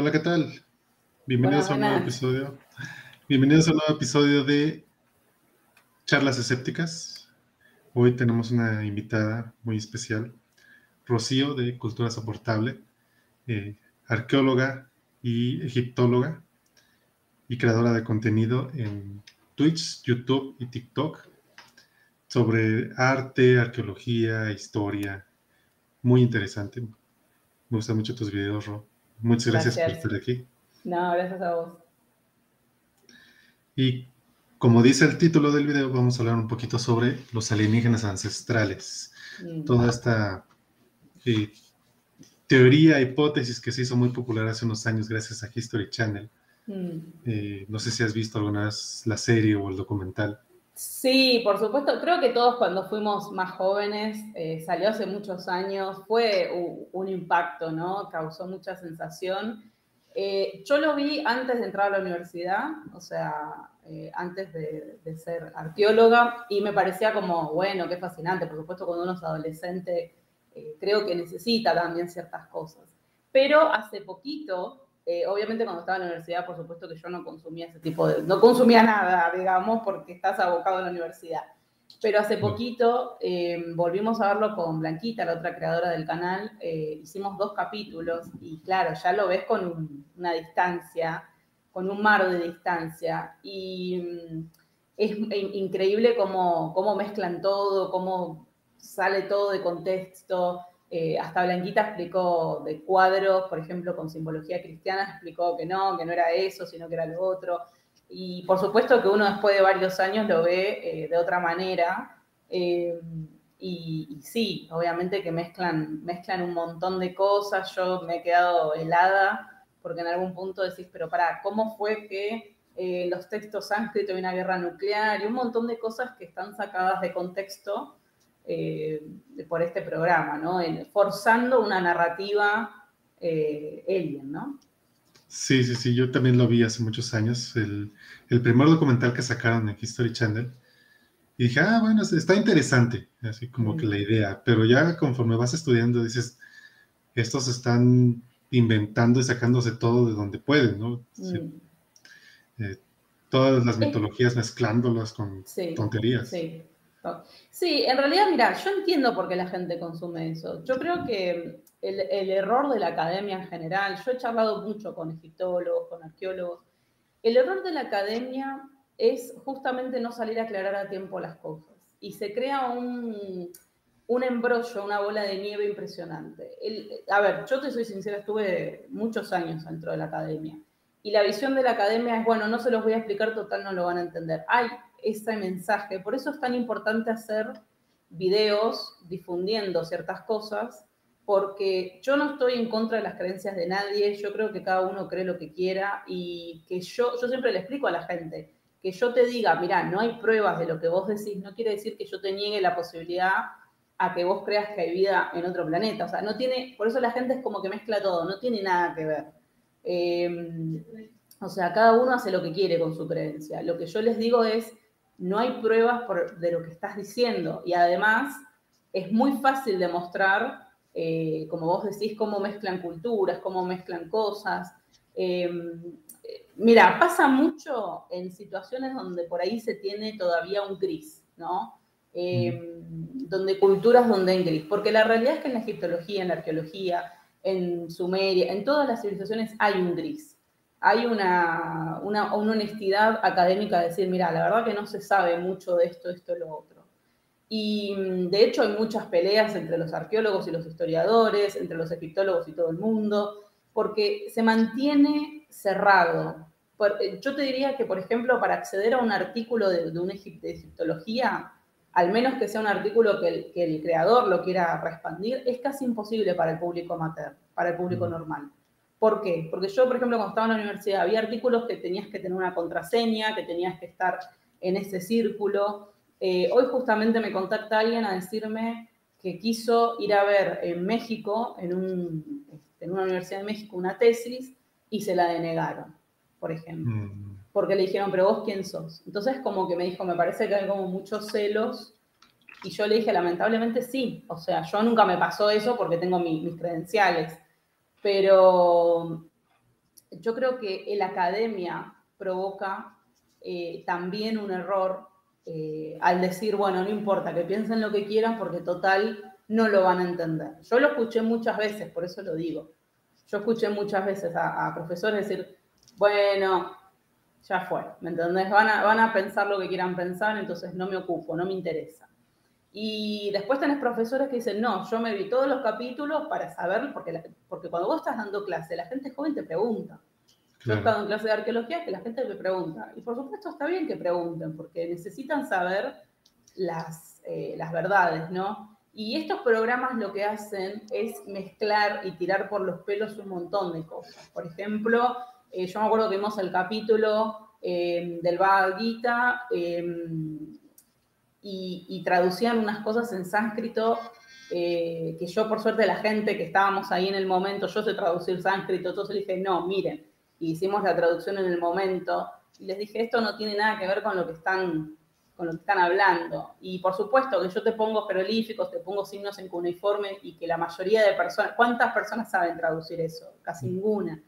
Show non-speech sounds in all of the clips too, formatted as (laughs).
Hola, ¿qué tal? Bienvenidos a un nuevo episodio. Bienvenidos a un nuevo episodio de Charlas Escépticas. Hoy tenemos una invitada muy especial, Rocío de Cultura Soportable, eh, arqueóloga y egiptóloga y creadora de contenido en Twitch, YouTube y TikTok sobre arte, arqueología, historia. Muy interesante. Me gustan mucho tus videos, Ro. Muchas gracias, por estar aquí. No, gracias a vos. Y como dice el título del video, vamos a hablar un poquito sobre los alienígenas ancestrales. Mm. Toda esta eh, teoría, hipótesis que se hizo muy popular hace unos años gracias a History Channel. Mm. Eh, no sé si has visto alguna vez la serie o el documental. Sí, por supuesto. Creo que todos cuando fuimos más jóvenes, eh, salió hace muchos años, fue un, impacto, ¿no? Causó mucha sensación. Eh, yo lo vi antes de entrar a la universidad, o sea, eh, antes de, ser arqueóloga, y me parecía como, bueno, qué fascinante. Por supuesto, cuando uno es adolescente, creo que necesita también ciertas cosas. Pero hace poquito, eh, obviamente cuando estaba en la universidad, por supuesto que yo no consumía ese tipo de... No consumía nada, digamos, porque estás abocado en la universidad. Pero hace poquito eh, volvimos a verlo con Blanquita, la otra creadora del canal. Eh, hicimos dos capítulos y claro, ya lo ves con una distancia, con un mar de distancia. Y mm, es increíble cómo, cómo mezclan todo, cómo sale todo de contexto. Eh, hasta Blanquita explicó de cuadros, por ejemplo, con simbología cristiana, explicó que no, que no era eso, sino que era lo otro. Y por supuesto que uno después de varios años lo ve eh, de otra manera. Eh, y, sí, obviamente que mezclan, mezclan un montón de cosas. Yo me he quedado helada porque en algún punto decís, pero para, ¿cómo fue que los textos sánscritos de una guerra nuclear y un montón de cosas que están sacadas de contexto eh, por este programa, ¿no? forzando una narrativa eh, alien, ¿no? Sí, sí, sí, yo también lo vi hace muchos años, el, primer documental que sacaron en History Channel. Y dije, ah, bueno, está interesante, así como que la idea, pero ya conforme vas estudiando dices, estos están inventando y sacándose todo de donde pueden, ¿no? Mm. Eh, todas las mitologías mezclándolas con tonterías. Sí. Sí, en realidad, mira, yo entiendo por qué la gente consume eso. Yo creo que el, error de la academia en general, yo he charlado mucho con egiptólogos, con arqueólogos, el error de la academia es justamente no salir a aclarar a tiempo las cosas. Y se crea un, un embrollo, una bola de nieve impresionante. a ver, yo te soy sincera, estuve muchos años dentro de la academia. Y la visión de la academia es, bueno, no se los voy a explicar, total no lo van a entender. Hay ese mensaje. Por eso es tan importante hacer videos difundiendo ciertas cosas, porque yo no estoy en contra de las creencias de nadie, yo creo que cada uno cree lo que quiera y que yo, yo siempre le explico a la gente, que yo te diga, mira, no hay pruebas de lo que vos decís, no quiere decir que yo te niegue la posibilidad a que vos creas que hay vida en otro planeta. O sea, no tiene, por eso la gente es como que mezcla todo, no tiene nada que ver. Em, o sea, cada uno hace lo que quiere con su creencia. Lo que yo les digo es, no hay pruebas de lo que estás diciendo y además es muy fácil demostrar, eh, como vos decís, cómo mezclan culturas, cómo mezclan cosas. Em, mira, pasa mucho en situaciones donde por ahí se tiene todavía un gris, ¿no? Em, donde culturas donde hay gris, porque la realidad es que en la egiptología, en la arqueología, en Sumeria, en todas las civilizaciones hay un gris hay una, honestidad académica de decir, mira, la verdad que no se sabe mucho de esto, esto, lo otro. Y mm, de hecho hay muchas peleas entre los arqueólogos y los historiadores, entre los egiptólogos y todo el mundo, porque se mantiene cerrado. Eh, yo te diría que, por ejemplo, para acceder a un artículo de, de una egiptología, al menos que sea un artículo que el, que el creador lo quiera expandir, es casi imposible para el público amateur, para el público mm. normal. ¿Por qué? Porque yo, por ejemplo, cuando estaba en la universidad, había artículos que tenías que tener una contraseña, que tenías que estar en ese círculo. Eh, hoy justamente me contacta alguien a decirme que quiso ir a ver en México, en, este, una universidad de México, una tesis y se la denegaron, por ejemplo. Mm. Porque le dijeron, pero vos quién sos. Entonces como que me dijo, me parece que hay como muchos celos. Y yo le dije, lamentablemente sí. O sea, yo nunca me pasó eso porque tengo mis credenciales pero yo creo que la academia provoca eh, también un error eh, al decir, bueno, no importa, que piensen lo que quieran porque total no lo van a entender. Yo lo escuché muchas veces, por eso lo digo. Yo escuché muchas veces a, profesores decir, bueno, ya fue, ¿me entendés? Van a, van a pensar lo que quieran pensar, entonces no me ocupo, no me interesa. Y después tenés profesores que dicen, no, yo me vi todos los capítulos para saber, porque, porque cuando vos estás dando clase, la gente joven te pregunta. Yo he estado en clase de arqueología que la gente me pregunta. Y por supuesto está bien que pregunten, porque necesitan saber las, eh, las verdades, ¿no? Y estos programas lo que hacen es mezclar y tirar por los pelos un montón de cosas. Por ejemplo, eh, yo me acuerdo que vimos el capítulo eh, del Bhagavad Gita y, traducían unas cosas en sánscrito que yo, por suerte, la gente que estábamos ahí en el momento, yo sé traducir sánscrito, entonces le dije, no, miren, y hicimos la traducción en el momento, y les dije, esto no tiene nada que ver con lo que están, con lo que están hablando. Y por supuesto que yo te pongo jeroglíficos, te pongo signos en cuneiforme y que la mayoría de personas, ¿cuántas personas saben traducir eso? Casi mm. ninguna.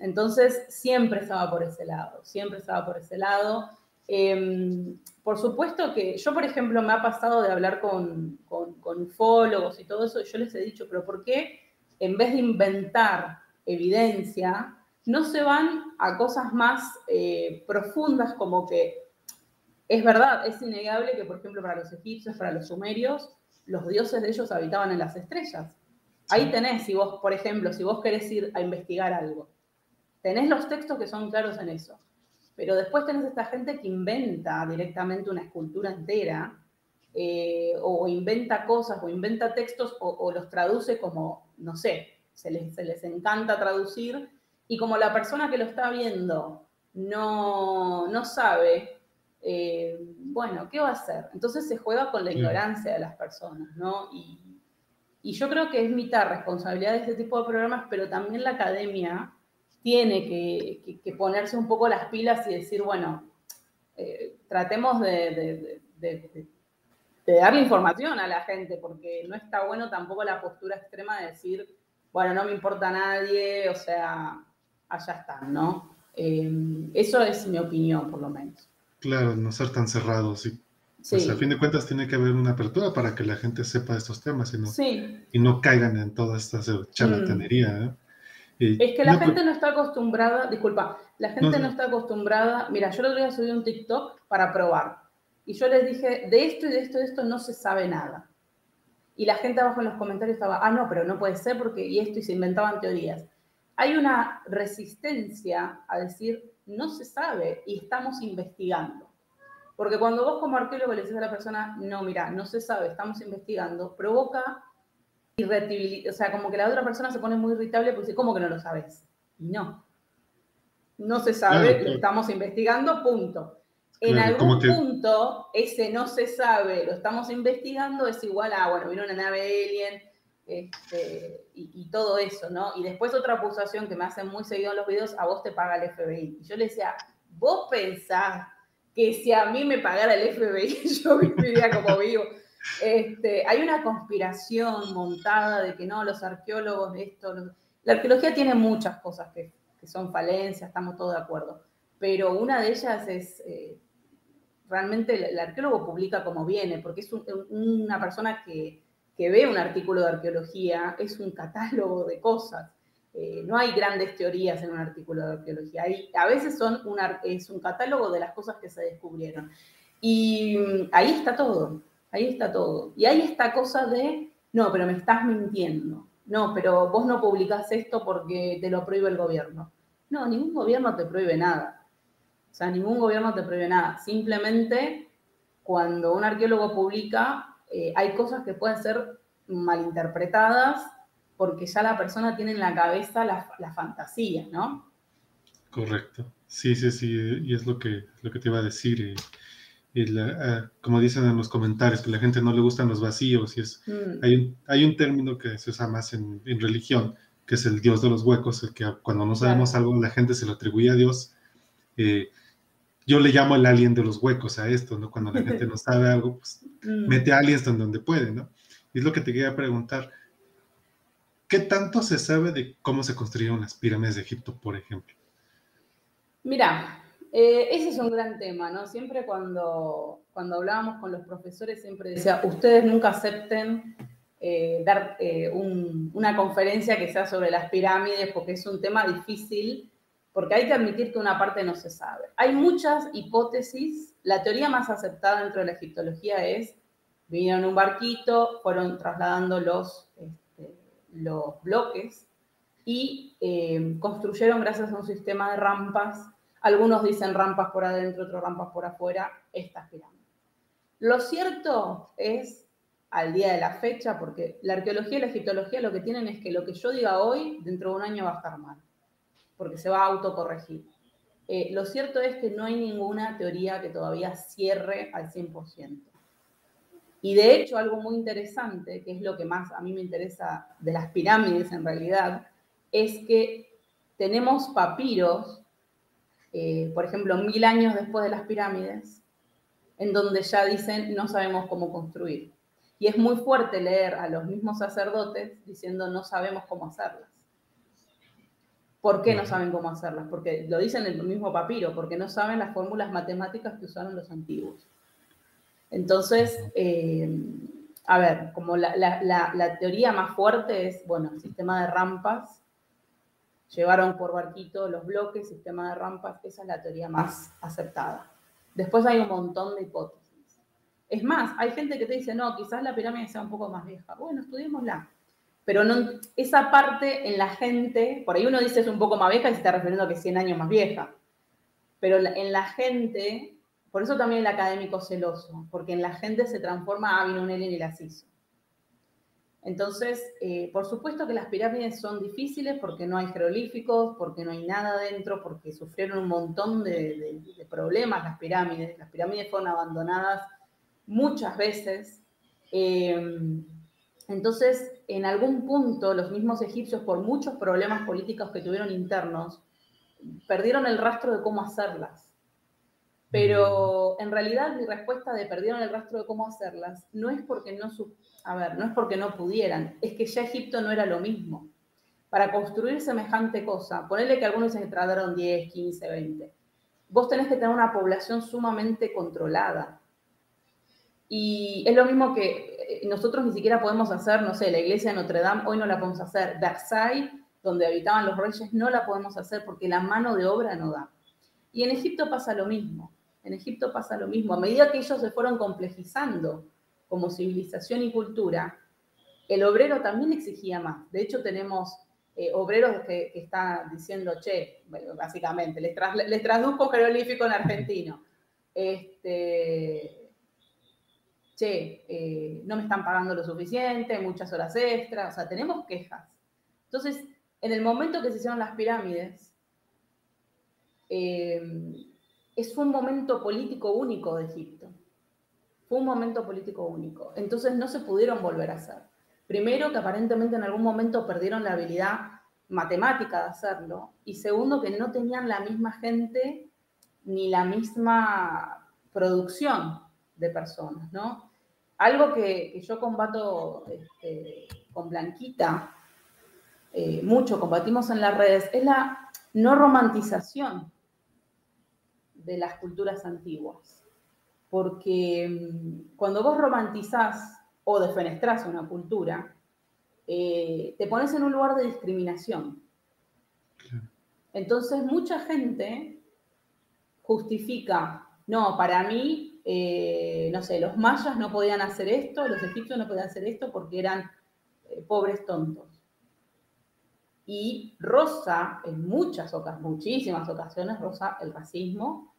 Entonces, siempre estaba por ese lado, siempre estaba por ese lado. Em, por supuesto que yo, por ejemplo, me ha pasado de hablar con, con, con ufólogos y todo eso, y yo les he dicho, pero ¿por qué en vez de inventar evidencia, no se van a cosas más eh, profundas como que es verdad, es innegable que, por ejemplo, para los egipcios, para los sumerios, los dioses de ellos habitaban en las estrellas. Ahí tenés, si vos, por ejemplo, si vos querés ir a investigar algo, tenés los textos que son claros en eso. Pero después tenés esta gente que inventa directamente una escultura entera, eh, o, inventa cosas, o inventa textos, o, los traduce como, no sé, se les, se les encanta traducir y como la persona que lo está viendo no, no sabe, eh, bueno, ¿qué va a hacer? Entonces se juega con la ignorancia de las personas, ¿no? Y, yo creo que es mitad responsabilidad de este tipo de programas, pero también la academia tiene que, ponerse un poco las pilas y decir, bueno, eh, tratemos de, de, darle información a la gente, porque no está bueno tampoco la postura extrema de decir, bueno, no me importa a nadie, o sea, allá están, ¿no? Eh, eso es mi opinión, por lo menos. Claro, no ser tan cerrados. Y, pues a fin de cuentas tiene que haber una apertura para que la gente sepa estos temas y no, y no caigan en toda esta charlatanería. ¿eh? Es que la gente no está acostumbrada, disculpa, la gente no, está acostumbrada. Mira, yo el otro día subí un TikTok para probar y yo les dije, de esto y de esto y de esto no se sabe nada. Y la gente abajo en los comentarios estaba, ah, no, pero no puede ser porque y esto y se inventaban teorías hay una resistencia a decir, no se sabe y estamos investigando. Porque cuando vos como arqueólogo le dices a la persona, no, mira, no se sabe, estamos investigando, provoca o sea, como que la otra persona se pone muy irritable porque dice, ¿cómo que no lo sabes? Y no. No se sabe, lo estamos investigando, punto. En algún punto, ese no se sabe, lo estamos investigando, es igual a, bueno, vino una nave alien, este, y, todo eso, ¿no? Y después otra acusación que me hacen muy seguido en los videos, a vos te paga el FBI. Y yo le decía, vos pensás que si a mí me pagara el FBI, (laughs) yo viviría como vivo. Este, hay una conspiración montada de que no, los arqueólogos de esto. La arqueología tiene muchas cosas que, son falencias, estamos todos de acuerdo. Pero una de ellas es. Eh, realmente el, arqueólogo publica como viene, porque es una persona que que ve un artículo de arqueología es un catálogo de cosas. Eh, no hay grandes teorías en un artículo de arqueología. A veces son es un catálogo de las cosas que se descubrieron. Y mm, ahí está todo, ahí está todo. Y ahí está cosa de, no, pero me estás mintiendo. No, pero vos no publicás esto porque te lo prohíbe el gobierno. No, ningún gobierno te prohíbe nada. O sea, ningún gobierno te prohíbe nada. Simplemente cuando un arqueólogo publica, eh, hay cosas que pueden ser malinterpretadas porque ya la persona tiene en la cabeza la, fantasía, ¿no? Correcto. Sí, sí, sí, y es lo que, lo que te iba a decir. Y, ah, como dicen en los comentarios, que a la gente no le gustan los vacíos, y es, mm. hay, un, hay un término que se usa más en, religión, que es el Dios de los huecos, el que cuando no sabemos algo la gente se lo atribuye a Dios. Eh, yo le llamo el alien de los huecos a esto, ¿no? Cuando la (laughs) gente no sabe algo, pues mm. mete aliens donde, donde puede, ¿no? Y es lo que te quería preguntar. ¿qué tanto se sabe de cómo se construyeron las pirámides de Egipto, por ejemplo? Mira, eh, ese es un gran tema, ¿no? Siempre cuando, cuando hablábamos con los profesores, siempre decía, ustedes nunca acepten eh, dar eh, una conferencia que sea sobre las pirámides, porque es un tema difícil, porque hay que admitir que una parte no se sabe. Hay muchas hipótesis. La teoría más aceptada dentro de la egiptología es, vinieron un barquito, fueron trasladando los, este, los bloques y construyeron gracias a un sistema de rampas algunos dicen rampas por adentro, otros rampas por afuera, estas pirámides. Lo cierto es, al día de la fecha, porque la arqueología y la egiptología lo que tienen es que lo que yo diga hoy, dentro de un año va a estar mal, porque se va a autocorregir. Eh, lo cierto es que no hay ninguna teoría que todavía cierre al 100%. Y de hecho, algo muy interesante, que es lo que más a mí me interesa de las pirámides en realidad, es que tenemos papiros eh, por ejemplo, mil años después de las pirámides, en donde ya dicen no sabemos cómo construir. Y es muy fuerte leer a los mismos sacerdotes diciendo no sabemos cómo hacerlas. ¿Por qué no saben cómo hacerlas? Porque lo dicen en el mismo papiro, porque no saben las fórmulas matemáticas que usaron los antiguos. Entonces, eh, a ver, como la, la, teoría más fuerte es, bueno, el sistema de rampas Llevaron por barquito los bloques, sistema de rampas, esa es la teoría más aceptada. Después hay un montón de hipótesis. Es más, hay gente que te dice, no, quizás la pirámide sea un poco más vieja. Bueno, estudiémosla. Pero no, esa parte en la gente, por ahí uno dice es un poco más vieja y se está refiriendo a que 100 años más vieja. Pero en la gente, por eso también el académico celoso, porque en la gente se transforma a Ellen y las hizo. Entonces, eh, por supuesto que las pirámides son difíciles porque no hay jeroglíficos, porque no hay nada dentro, porque sufrieron un montón de, problemas las pirámides. Las pirámides fueron abandonadas muchas veces. Eh, entonces, en algún punto, los mismos egipcios, por muchos problemas políticos que tuvieron internos, perdieron el rastro de cómo hacerlas. Pero en realidad mi respuesta de perdieron el rastro de cómo hacerlas no es porque no, a ver, no es porque no pudieran, es que ya Egipto no era lo mismo. Para construir semejante cosa, ponerle que algunos se trataron 10, 15, 20, vos tenés que tener una población sumamente controlada. Y es lo mismo que eh, nosotros ni siquiera podemos hacer, no sé, la iglesia de Notre Dame, hoy no la podemos hacer. Versailles, donde habitaban los reyes, no la podemos hacer porque la mano de obra no da. Y en Egipto pasa lo mismo. En Egipto pasa lo mismo. A medida que ellos se fueron complejizando como civilización y cultura, el obrero también exigía más. De hecho, tenemos eh, obreros que, están diciendo, che, básicamente, les, traduzco jeroglífico en argentino. Este, che, eh, no me están pagando lo suficiente, muchas horas extras, o sea, tenemos quejas. Entonces, en el momento que se hicieron las pirámides, eh, es un momento político único de Egipto un momento político único. Entonces no se pudieron volver a hacer. Primero, que aparentemente en algún momento perdieron la habilidad matemática de hacerlo. Y segundo, que no tenían la misma gente ni la misma producción de personas, ¿no? Algo que, yo combato este, con Blanquita, eh, mucho combatimos en las redes, es la no romantización de las culturas antiguas porque mm, cuando vos romantizás o defenestrás una cultura, eh, te pones en un lugar de discriminación. Entonces, mucha gente justifica, no, para mí, eh, no sé, los mayas no podían hacer esto, los egipcios no podían hacer esto porque eran eh, pobres tontos. Y rosa, en muchas ocasiones, muchísimas ocasiones, rosa el racismo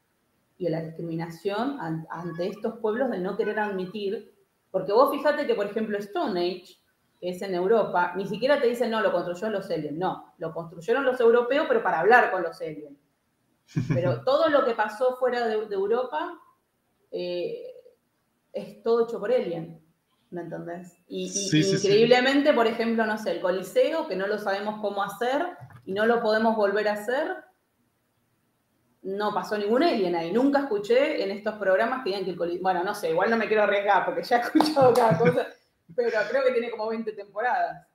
y la discriminación ante estos pueblos de no querer admitir, porque vos fíjate que, por ejemplo, Stone Age, que es en Europa, ni siquiera te dicen, no, lo construyó los aliens, no, lo construyeron los europeos, pero para hablar con los aliens. (laughs) Pero todo lo que pasó fuera de, Europa eh, es todo hecho por alien, ¿me entendés? Y, increíblemente, por ejemplo, no sé, el Coliseo, que no lo sabemos cómo hacer y no lo podemos volver a hacer, no pasó ningún alien ahí. Nunca escuché en estos programas que digan que el Coliseo. Bueno, no sé, igual no me quiero arriesgar porque ya he escuchado cada (laughs) cosa, pero creo que tiene como 20 temporadas.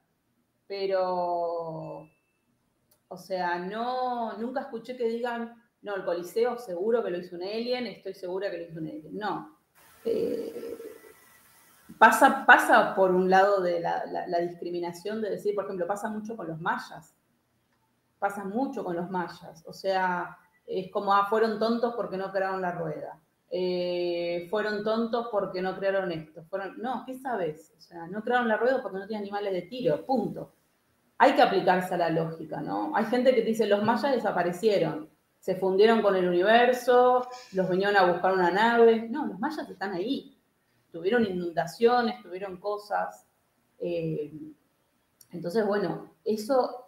pero, o sea, no, nunca escuché que digan, no, el Coliseo seguro que lo hizo un alien, estoy segura que lo hizo un alien. No. Eh, pasa, pasa por un lado de la, discriminación de decir, por ejemplo, pasa mucho con los mayas. Pasa mucho con los mayas. O sea, es como, ah, fueron tontos porque no crearon la rueda. Eh, fueron tontos porque no crearon esto. Fueron, no, ¿qué sabes? O sea, no crearon la rueda porque no tienen animales de tiro, punto. Hay que aplicarse a la lógica, ¿no? Hay gente que dice, los mayas desaparecieron, se fundieron con el universo, los vinieron a buscar una nave. No, los mayas están ahí. Tuvieron inundaciones, tuvieron cosas. Eh, entonces, bueno, eso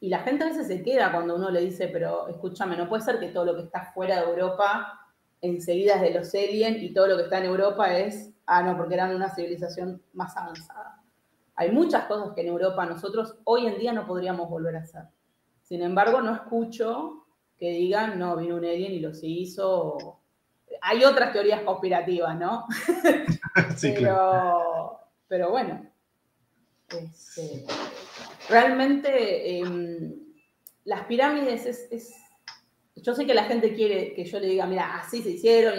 y la gente a veces se queda cuando uno le dice, pero escúchame, no puede ser que todo lo que está fuera de Europa enseguida es de los alien y todo lo que está en Europa es, ah, no, porque eran una civilización más avanzada. Hay muchas cosas que en Europa nosotros hoy en día no podríamos volver a hacer. Sin embargo, no escucho que digan, no, vino un alien y los hizo. Hay otras teorías conspirativas, ¿no? (laughs) sí, pero, claro. pero bueno, este, realmente em, las pirámides es, Yo sé que la gente quiere que yo le diga, mira, así se hicieron.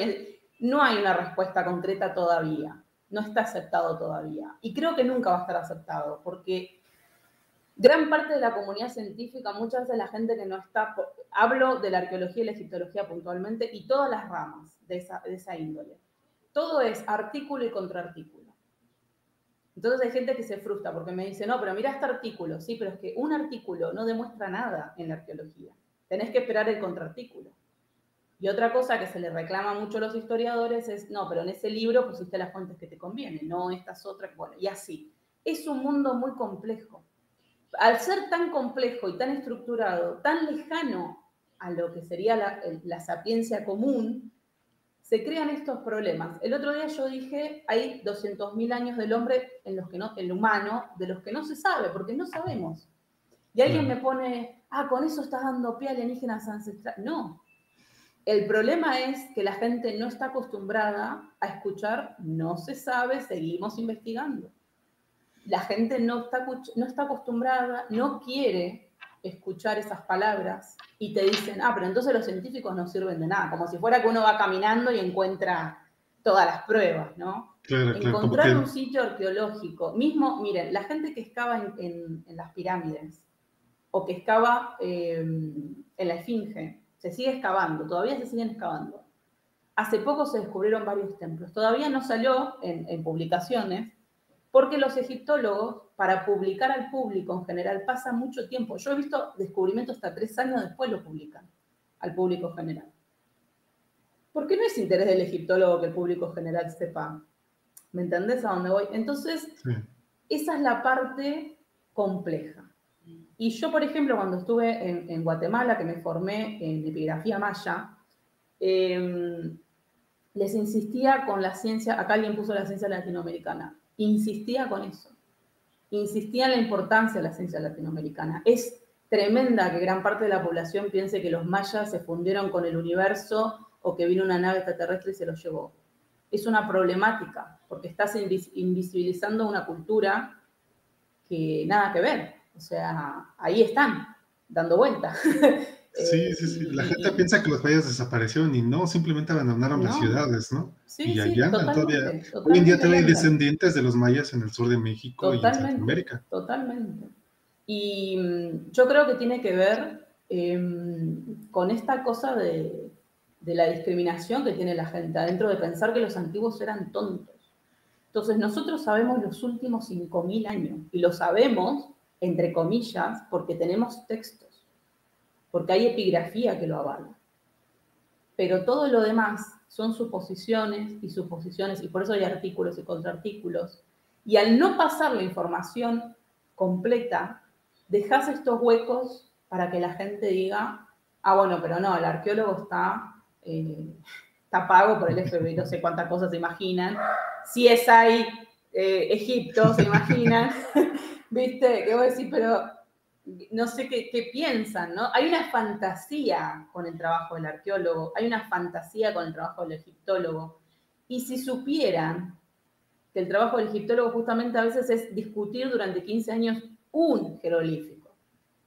no hay una respuesta concreta todavía. No está aceptado todavía. Y creo que nunca va a estar aceptado, porque gran parte de la comunidad científica, muchas veces la gente que no está, hablo de la arqueología y la egiptología puntualmente, y todas las ramas de esa, de esa índole. Todo es artículo y contraartículo. Entonces hay gente que se frustra porque me dice, no, pero mira este artículo, sí, pero es que un artículo no demuestra nada en la arqueología. Tenés que esperar el contraartículo. Y otra cosa que se le reclama mucho a los historiadores es, no, pero en ese libro pusiste las fuentes que te convienen, no estas otras, bueno, y así. Es un mundo muy complejo. Al ser tan complejo y tan estructurado, tan lejano a lo que sería la, la sapiencia común, se crean estos problemas. El otro día yo dije, hay 200.000 años del hombre en los que no, el humano, de los que no se sabe, porque no sabemos. Y alguien me pone, ah, con eso estás dando pie a alienígenas ancestrales. No. El problema es que la gente no está acostumbrada a escuchar, no se sabe, seguimos investigando. La gente no está, no está acostumbrada, no quiere escuchar esas palabras y te dicen, ah, pero entonces los científicos no sirven de nada, como si fuera que uno va caminando y encuentra todas las pruebas, ¿no? Encontrar un sitio arqueológico, mismo, miren, la gente que excava en, las pirámides o que excava em, en la Esfinge, se sigue excavando, todavía se siguen excavando. Hace poco se descubrieron varios templos, todavía no salió en publicaciones, porque los egiptólogos, para publicar al público en general, pasa mucho tiempo. Yo he visto descubrimientos hasta tres años después lo publican al público general. Porque no es interés del egiptólogo que el público general sepa. ¿Me entendés a dónde voy? Entonces, esa es la parte compleja. Y yo, por ejemplo, cuando estuve en, Guatemala, que me formé en epigrafía maya, em, les insistía con la ciencia, acá alguien puso la ciencia latinoamericana insistía con eso. Insistía en la importancia de la ciencia latinoamericana. Es tremenda que gran parte de la población piense que los mayas se fundieron con el universo o que vino una nave extraterrestre y se los llevó. Es una problemática, porque estás invisibilizando una cultura que nada que ver. O sea, ahí están, dando vueltas. (laughs) Sí, sí, sí. La gente piensa que los mayas desaparecieron y no, simplemente abandonaron las ciudades, ¿no? Sí, y allá todavía. hoy en día todavía hay descendientes de los mayas en el sur de México y en Centroamérica. Totalmente. Y mm, yo creo que tiene que ver em, con esta cosa de, de la discriminación que tiene la gente adentro de pensar que los antiguos eran tontos. Entonces, nosotros sabemos los últimos 5.000 años y lo sabemos, entre comillas, porque tenemos textos porque hay epigrafía que lo avala. Pero todo lo demás son suposiciones y suposiciones, y por eso hay artículos y contraartículos. Y al no pasar la información completa, dejas estos huecos para que la gente diga, ah, bueno, pero no, el arqueólogo está, eh, pago por el FBI, no sé cuántas cosas se imaginan. Si es ahí eh, Egipto, se imaginan, (laughs) ¿viste? Que voy a decir, pero no sé qué, piensan, ¿no? Hay una fantasía con el trabajo del arqueólogo, hay una fantasía con el trabajo del egiptólogo. Y si supieran que el trabajo del egiptólogo justamente a veces es discutir durante 15 años un jeroglífico.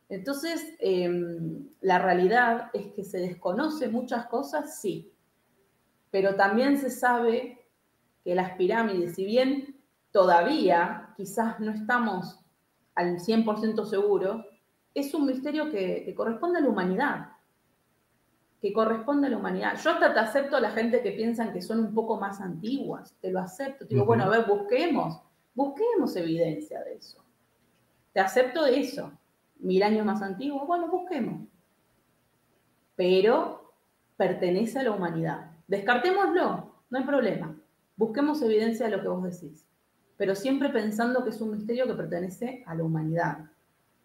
Entonces, em, la realidad es que se desconoce muchas cosas, sí, pero también se sabe que las pirámides, si bien todavía quizás no estamos al 100% seguros, es un misterio que, corresponde a la humanidad. Que corresponde a la humanidad. Yo hasta te acepto a la gente que piensan que son un poco más antiguas. Te lo acepto. Te digo, bueno, a ver, busquemos. Busquemos evidencia de eso. Te acepto de eso. Mil años más antiguos, bueno, busquemos. Pero pertenece a la humanidad. Descartémoslo, no hay problema. Busquemos evidencia de lo que vos decís. Pero siempre pensando que es un misterio que pertenece a la humanidad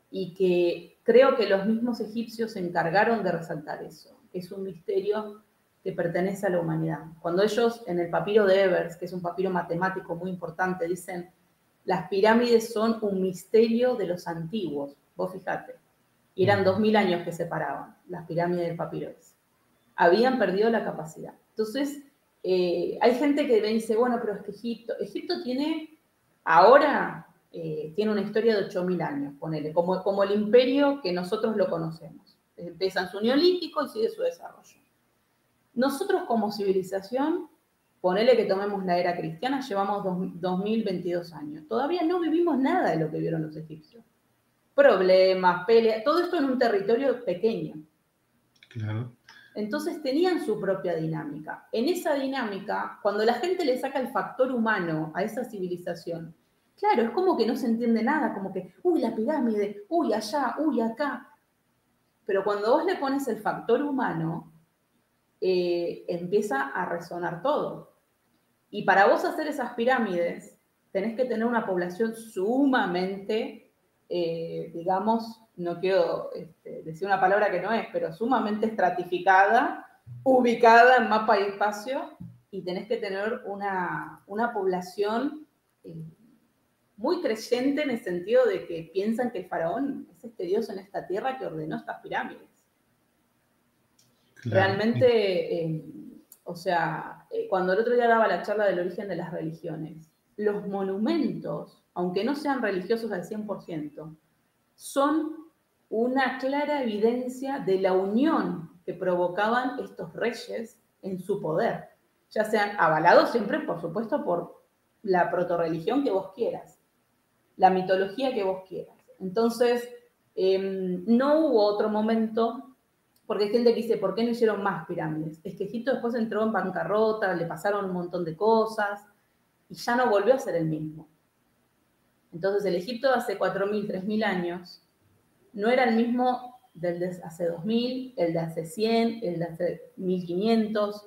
y que creo que los mismos egipcios se encargaron de resaltar eso. Es un misterio que pertenece a la humanidad. Cuando ellos en el papiro de Evers, que es un papiro matemático muy importante, dicen, las pirámides son un misterio de los antiguos, vos fijate, y eran dos mil años que separaban las pirámides del papiro. Habían perdido la capacidad. Entonces, eh, hay gente que me dice, bueno, pero es que Egipto, Egipto tiene ahora eh, tiene una historia de 8.000 años, ponele, como, como el imperio que nosotros lo conocemos. Empieza en su neolítico y sigue su desarrollo. Nosotros como civilización, ponele que tomemos la era cristiana, llevamos 2022 años. Todavía no vivimos nada de lo que vieron los egipcios. Problemas, peleas, todo esto en un territorio pequeño. Claro. Entonces tenían su propia dinámica. En esa dinámica, cuando la gente le saca el factor humano a esa civilización, Claro, es como que no se entiende nada, como que, uy, la pirámide, uy, allá, uy, acá. Pero cuando vos le pones el factor humano, eh, empieza a resonar todo. Y para vos hacer esas pirámides, tenés que tener una población sumamente, eh, digamos, no quiero este, decir una palabra que no es, pero sumamente estratificada, ubicada en mapa y espacio, y tenés que tener una, población eh, muy creyente en el sentido de que piensan que el faraón es este dios en esta tierra que ordenó estas pirámides. Realmente, eh, o sea, eh, cuando el otro día daba la charla del origen de las religiones, los monumentos, aunque no sean religiosos al 100%, son una clara evidencia de la unión que provocaban estos reyes en su poder, ya sean avalados siempre, por supuesto, por la protorreligión que vos quieras la mitología que vos quieras. Entonces, em, no hubo otro momento, porque hay gente que dice, ¿por qué no hicieron más pirámides? Es que Egipto después entró en bancarrota, le pasaron un montón de cosas y ya no volvió a ser el mismo. Entonces, el Egipto de hace 4.000, 3.000 años no era el mismo del de hace 2.000, el de hace 100, el de hace 1.500.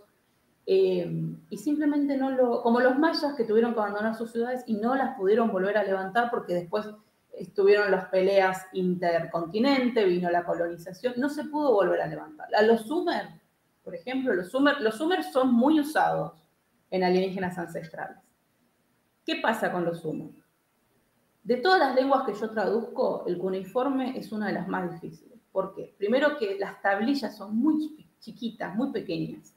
Eh, y simplemente no lo, como los mayas que tuvieron que abandonar sus ciudades y no las pudieron volver a levantar porque después estuvieron las peleas intercontinente, vino la colonización, no se pudo volver a levantar. A los Sumer, por ejemplo, los Sumer, los Sumer son muy usados en alienígenas ancestrales. ¿Qué pasa con los Sumer? De todas las lenguas que yo traduzco, el cuneiforme es una de las más difíciles. ¿Por qué? Primero que las tablillas son muy chiquitas, muy pequeñas.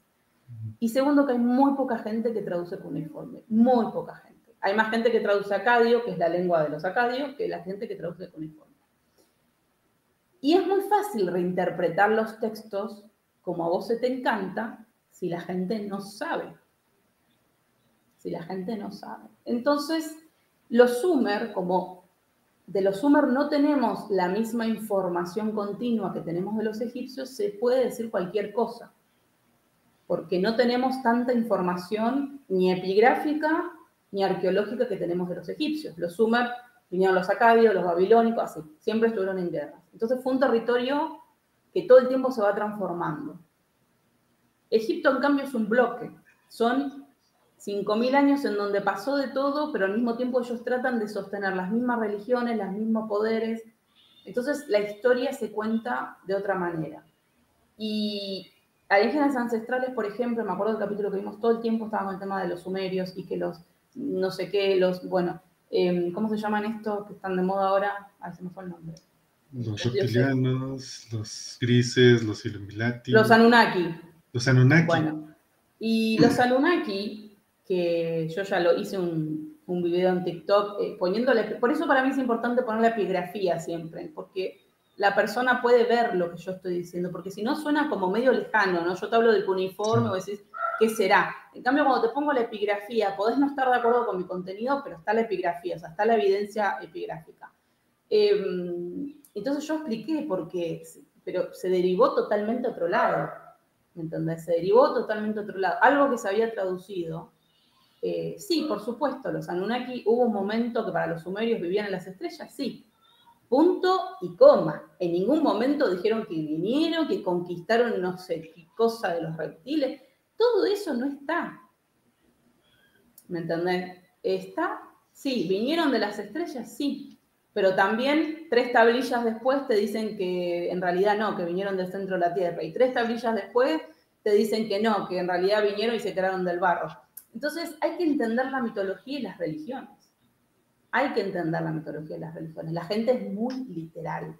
Y segundo, que hay muy poca gente que traduce cuneiforme, muy poca gente. Hay más gente que traduce acadio, que es la lengua de los acadios, que la gente que traduce cuneiforme. Y es muy fácil reinterpretar los textos como a vos se te encanta si la gente no sabe. Si la gente no sabe. Entonces, los Sumer, como de los Sumer no tenemos la misma información continua que tenemos de los egipcios, se puede decir cualquier cosa porque no tenemos tanta información ni epigráfica ni arqueológica que tenemos de los egipcios. Los Sumer vinieron los acadios, los babilónicos, así, siempre estuvieron en guerra. Entonces fue un territorio que todo el tiempo se va transformando. Egipto, en cambio, es un bloque. Son 5.000 años en donde pasó de todo, pero al mismo tiempo ellos tratan de sostener las mismas religiones, los mismos poderes. Entonces la historia se cuenta de otra manera. Y alienígenas ancestrales, por ejemplo, me acuerdo del capítulo que vimos todo el tiempo, estaba con el tema de los sumerios y que los, no sé qué, los, bueno, em, ¿cómo se llaman estos que están de moda ahora? Ah, se me fue el nombre. Los reptilianos, los grises, los Illuminati. Los Anunnaki. Los Anunnaki. Bueno, y los Anunnaki, que yo ya lo hice un, un video en TikTok eh, poniéndole, por eso para mí es importante poner la epigrafía siempre, porque la persona puede ver lo que yo estoy diciendo, porque si no suena como medio lejano, ¿no? Yo te hablo del cuneiforme, o decís, ¿qué será? En cambio, cuando te pongo la epigrafía, podés no estar de acuerdo con mi contenido, pero está la epigrafía, o sea, está la evidencia epigráfica. Em, entonces yo expliqué por qué, pero se derivó totalmente a otro lado, ¿me entendés? Se derivó totalmente a otro lado. Algo que se había traducido, eh, sí, por supuesto, los Anunnaki, hubo un momento que para los sumerios vivían en las estrellas, sí, punto y coma. En ningún momento dijeron que vinieron, que conquistaron no sé qué cosa de los reptiles. Todo eso no está. ¿Me entendés? Está, sí, vinieron de las estrellas, sí, pero también tres tablillas después te dicen que en realidad no, que vinieron del centro de la Tierra, y tres tablillas después te dicen que no, que en realidad vinieron y se quedaron del barro. Entonces hay que entender la mitología y las religiones. Hay que entender la mitología y las religiones. La gente es muy literal.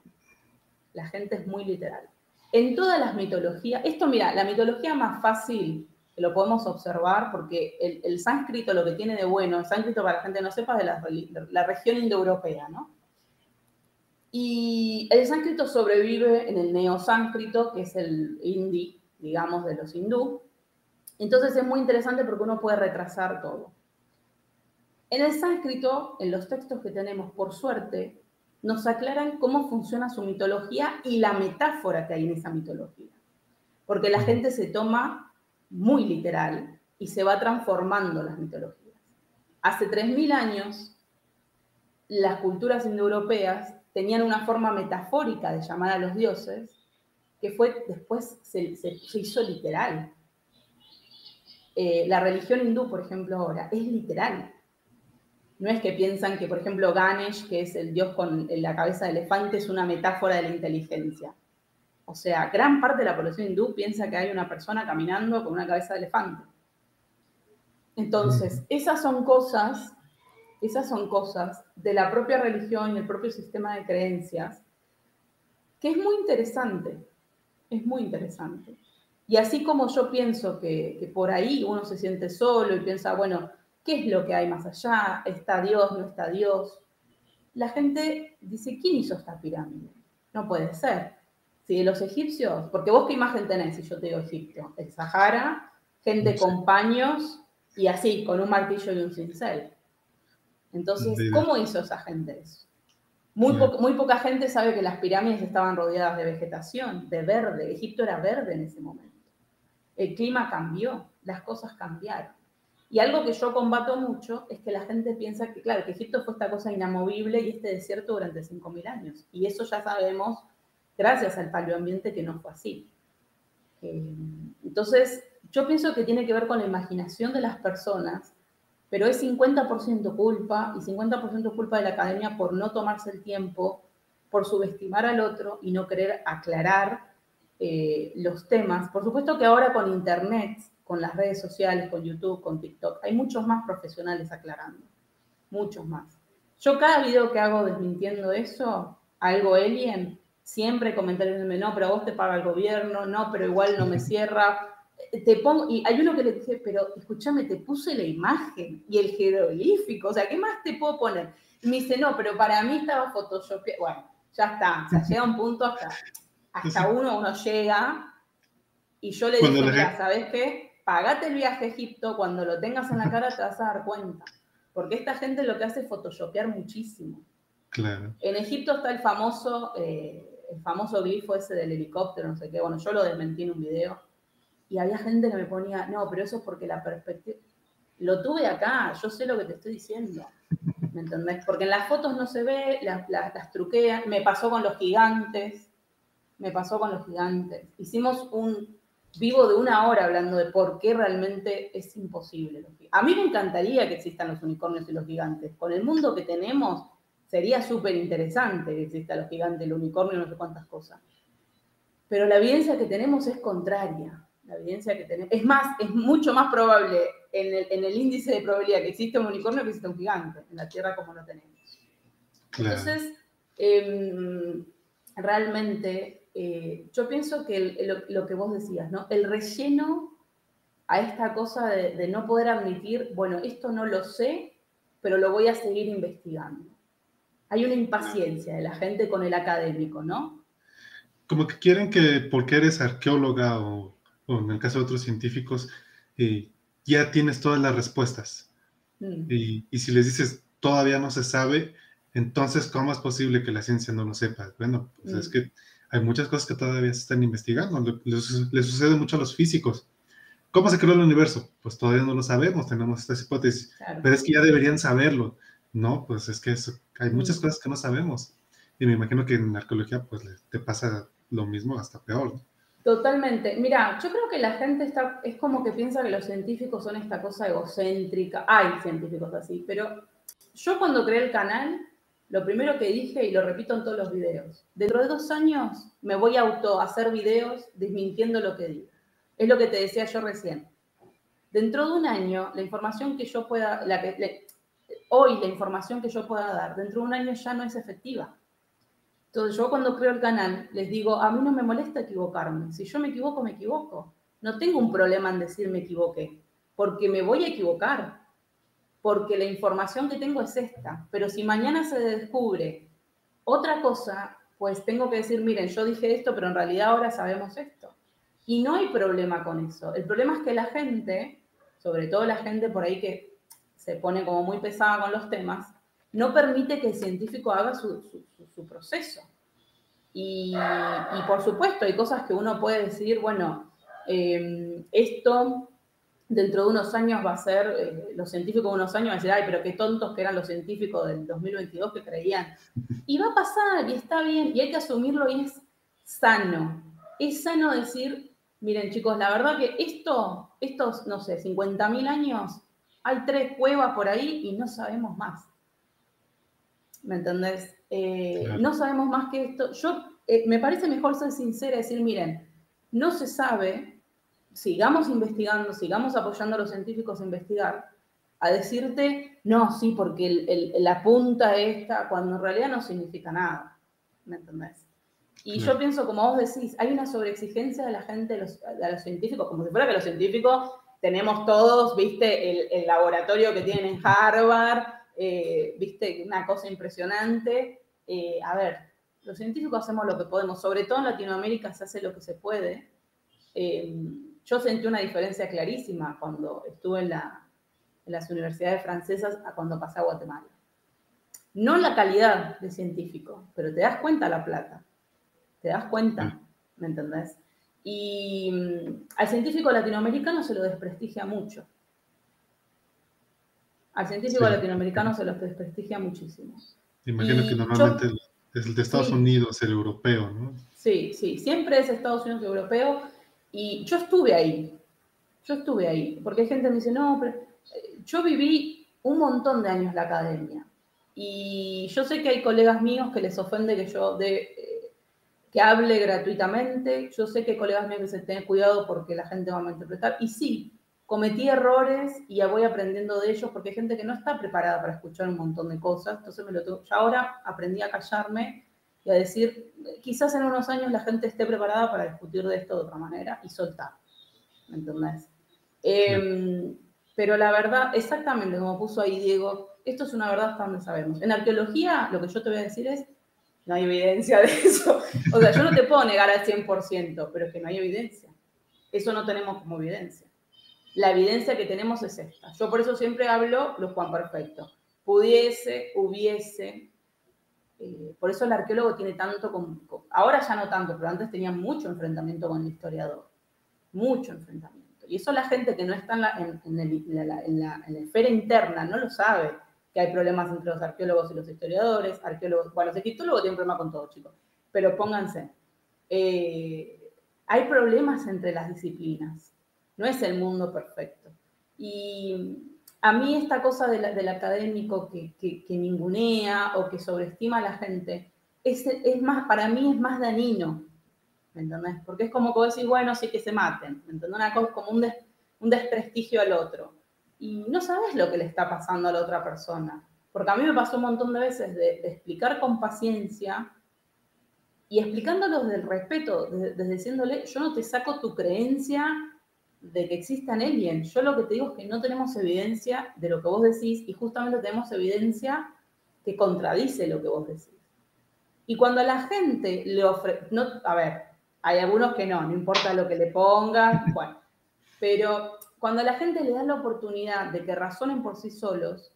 La gente es muy literal. En todas las mitologías, esto mira, la mitología más fácil que lo podemos observar porque el, sánscrito lo que tiene de bueno, el sánscrito para la gente no sepa, es de la, región indoeuropea, ¿no? Y el sánscrito sobrevive en el neosánscrito, que es el hindi, digamos, de los hindú. Entonces es muy interesante porque uno puede retrasar todo. En el sánscrito, en los textos que tenemos, por suerte, nos aclaran cómo funciona su mitología y la metáfora que hay en esa mitología. Porque la gente se toma muy literal y se va transformando las mitologías. Hace 3.000 años, las culturas indoeuropeas tenían una forma metafórica de llamar a los dioses que fue después se, hizo literal. Eh, la religión hindú, por ejemplo, ahora es literal. No es que piensan que, por ejemplo, Ganesh, que es el dios con la cabeza de elefante, es una metáfora de la inteligencia. O sea, gran parte de la población hindú piensa que hay una persona caminando con una cabeza de elefante. Entonces, esas son cosas, esas son cosas de la propia religión y el propio sistema de creencias, que es muy interesante, es muy interesante. Y así como yo pienso que, que por ahí uno se siente solo y piensa, bueno, ¿Qué es lo que hay más allá? ¿Está Dios? ¿No está Dios? La gente dice, ¿quién hizo esta pirámide? No puede ser. Si de los egipcios, porque vos qué imagen tenés si yo te digo Egipto, el Sahara, gente con paños y así, con un martillo y un cincel. Entonces, ¿cómo hizo esa gente eso? Muy, muy poca gente sabe que las pirámides estaban rodeadas de vegetación, de verde. Egipto era verde en ese momento. El clima cambió, las cosas cambiaron. Y algo que yo combato mucho es que la gente piensa que, claro, que Egipto fue esta cosa inamovible y este desierto durante 5.000 años. Y eso ya sabemos, gracias al paleoambiente, que no fue así. Eh, entonces, yo pienso que tiene que ver con la imaginación de las personas, pero es 50% culpa y 50% culpa de la academia por no tomarse el tiempo, por subestimar al otro y no querer aclarar eh, los temas. Por supuesto que ahora con Internet con las redes sociales, con YouTube, con TikTok. Hay muchos más profesionales aclarando, muchos más. Yo cada video que hago desmintiendo eso, algo alien, siempre comentarios de no, pero a vos te paga el gobierno, no, pero igual no me cierra. Te pongo, y hay uno que le dije, pero escúchame, te puse la imagen y el jeroglífico, o sea, ¿qué más te puedo poner? Y me dice, no, pero para mí estaba Photoshop. Bueno, ya está, o sea, llega un punto hasta, (laughs) hasta uno, uno llega, y yo le dije, mira, ¿sabes qué? Pagate el viaje a Egipto, cuando lo tengas en la cara te vas a dar cuenta. Porque esta gente lo que hace es photoshopear muchísimo. Claro. En Egipto está el famoso, eh, el famoso glifo ese del helicóptero, no sé qué. Bueno, yo lo desmentí en un video. Y había gente que me ponía, no, pero eso es porque la perspectiva. Lo tuve acá, yo sé lo que te estoy diciendo. ¿Me entendés? Porque en las fotos no se ve, las, las truquean. Me pasó con los gigantes. Me pasó con los gigantes. Hicimos un, vivo de una hora hablando de por qué realmente es imposible. A mí me encantaría que existan los unicornios y los gigantes. Con el mundo que tenemos, sería súper interesante que existan los gigantes, el unicornio, no sé cuántas cosas. Pero la evidencia que tenemos es contraria. La evidencia que tenemos. Es más, es mucho más probable en el, índice de probabilidad que exista un unicornio que exista un gigante en la Tierra como lo tenemos. Entonces, em, realmente eh, yo pienso que lo, que vos decías, ¿no? El relleno a esta cosa de, no poder admitir, bueno, esto no lo sé, pero lo voy a seguir investigando. Hay una impaciencia de la gente con el académico, ¿no? Como que quieren que porque eres arqueóloga o, en el caso de otros científicos, eh, ya tienes todas las respuestas. Mm. Y, y, si les dices todavía no se sabe, entonces, ¿cómo es posible que la ciencia no lo sepa? Bueno, pues es mm. que hay muchas cosas que todavía se están investigando. Le, sucede mucho a los físicos. ¿Cómo se creó el universo? Pues todavía no lo sabemos, tenemos estas hipótesis, pero es que ya deberían saberlo. No, pues es que hay muchas cosas que no sabemos. Y me imagino que en arqueología pues te pasa lo mismo, hasta peor. Totalmente. Mira, yo creo que la gente está, es como que piensa que los científicos son esta cosa egocéntrica. Hay científicos así, pero yo cuando creé el canal, lo primero que dije, y lo repito en todos los videos, dentro de dos años me voy a auto hacer videos desmintiendo lo que digo. Es lo que te decía yo recién. Dentro de un año, la información que yo pueda, hoy la información que yo pueda dar, dentro de un año ya no es efectiva. Entonces yo cuando creo el canal les digo, a mí no me molesta equivocarme. Si yo me equivoco, me equivoco. No tengo un problema en decir me equivoqué, porque me voy a equivocar, porque la información que tengo es esta. Pero si mañana se descubre otra cosa, pues tengo que decir, miren, yo dije esto, pero en realidad ahora sabemos esto. Y no hay problema con eso. El problema es que la gente, sobre todo la gente por ahí que se pone como muy pesada con los temas, no permite que el científico haga su, proceso. Y, por supuesto, hay cosas que uno puede decir, bueno, eh, esto dentro de unos años va a ser, eh, los científicos de unos años van a decir, ay, pero qué tontos que eran los científicos del 2022 que creían. Y va a pasar y está bien y hay que asumirlo y es sano. Es sano decir, Miren, chicos, la verdad que esto, estos, no sé, 50.000 años, hay tres cuevas por ahí y no sabemos más. ¿Me entendés? Eh, no sabemos más que esto. Yo, eh, me parece mejor ser sincera y decir, miren, no se sabe, sigamos investigando, sigamos apoyando a los científicos a investigar, a decirte, no, sí, porque la punta esta, cuando en realidad no significa nada. ¿Me entendés? Y yo pienso, como vos decís, hay una sobreexigencia de la gente, de los, científicos, como si fuera que los científicos tenemos todos, viste, el, laboratorio que tienen en Harvard, eh, viste, una cosa impresionante. Eh, a ver, los científicos hacemos lo que podemos, sobre todo en Latinoamérica se hace lo que se puede. Eh, yo sentí una diferencia clarísima cuando estuve en, en las universidades francesas a cuando pasé a Guatemala. No la calidad de científico, pero te das cuenta la plata. ¿Te das cuenta? ¿Me entendés? Y mm, al científico latinoamericano se lo desprestigia mucho. Al científico latinoamericano se lo desprestigia muchísimo. Imagino que normalmente es el de Estados Unidos, el europeo, ¿no? Sí, sí, siempre es Estados Unidos europeo. Y yo estuve ahí. Yo estuve ahí. Porque hay gente que me dice, no, pero eh, yo viví un montón de años la academia. Y yo sé que hay colegas míos que les ofende que yo de, que hable gratuitamente. Yo sé que colegas míos que se tengan cuidado porque la gente va a malinterpretar. Y sí, cometí errores y ya voy aprendiendo de ellos porque hay gente que no está preparada para escuchar un montón de cosas. Entonces me lo tengo. Ya ahora aprendí a callarme y a decir, quizás en unos años la gente esté preparada para discutir de esto de otra manera y soltar. ¿Me entendés? Em, pero la verdad, exactamente como puso ahí Diego, esto es una verdad hasta donde sabemos. En arqueología, lo que yo te voy a decir es, no hay evidencia de eso. O sea, yo no te puedo negar al 100%, pero es que no hay evidencia. Eso no tenemos como evidencia. La evidencia que tenemos es esta. Yo por eso siempre hablo los Juan Perfecto. Pudiese, hubiese. Eh, por eso el arqueólogo tiene tanto, con, ahora ya no tanto, pero antes tenía mucho enfrentamiento con el historiador. Mucho enfrentamiento. Y eso la gente que no está en la, en la esfera interna no lo sabe que hay problemas entre los arqueólogos y los historiadores, arqueólogos, bueno, los egiptólogos tienen problemas con todo, chicos, pero pónganse, eh, hay problemas entre las disciplinas, no es el mundo perfecto. Y a mí esta cosa del académico que, que, ningunea o que sobreestima a la gente, es, es, más, para mí es más dañino, ¿me entendés? Porque es como que decís, bueno, sí que se maten, ¿me entendés? Una cosa como un, un desprestigio al otro y no sabes lo que le está pasando a la otra persona. Porque a mí me pasó un montón de veces de, explicar con paciencia y explicándolo desde el respeto, desde, diciéndole, yo no te saco tu creencia de que existan aliens. Yo lo que te digo es que no tenemos evidencia de lo que vos decís y justamente tenemos evidencia que contradice lo que vos decís. Y cuando la gente le ofrece, no, a ver, hay algunos que no, no importa lo que le pongan, bueno, pero cuando la gente le da la oportunidad de que razonen por sí solos,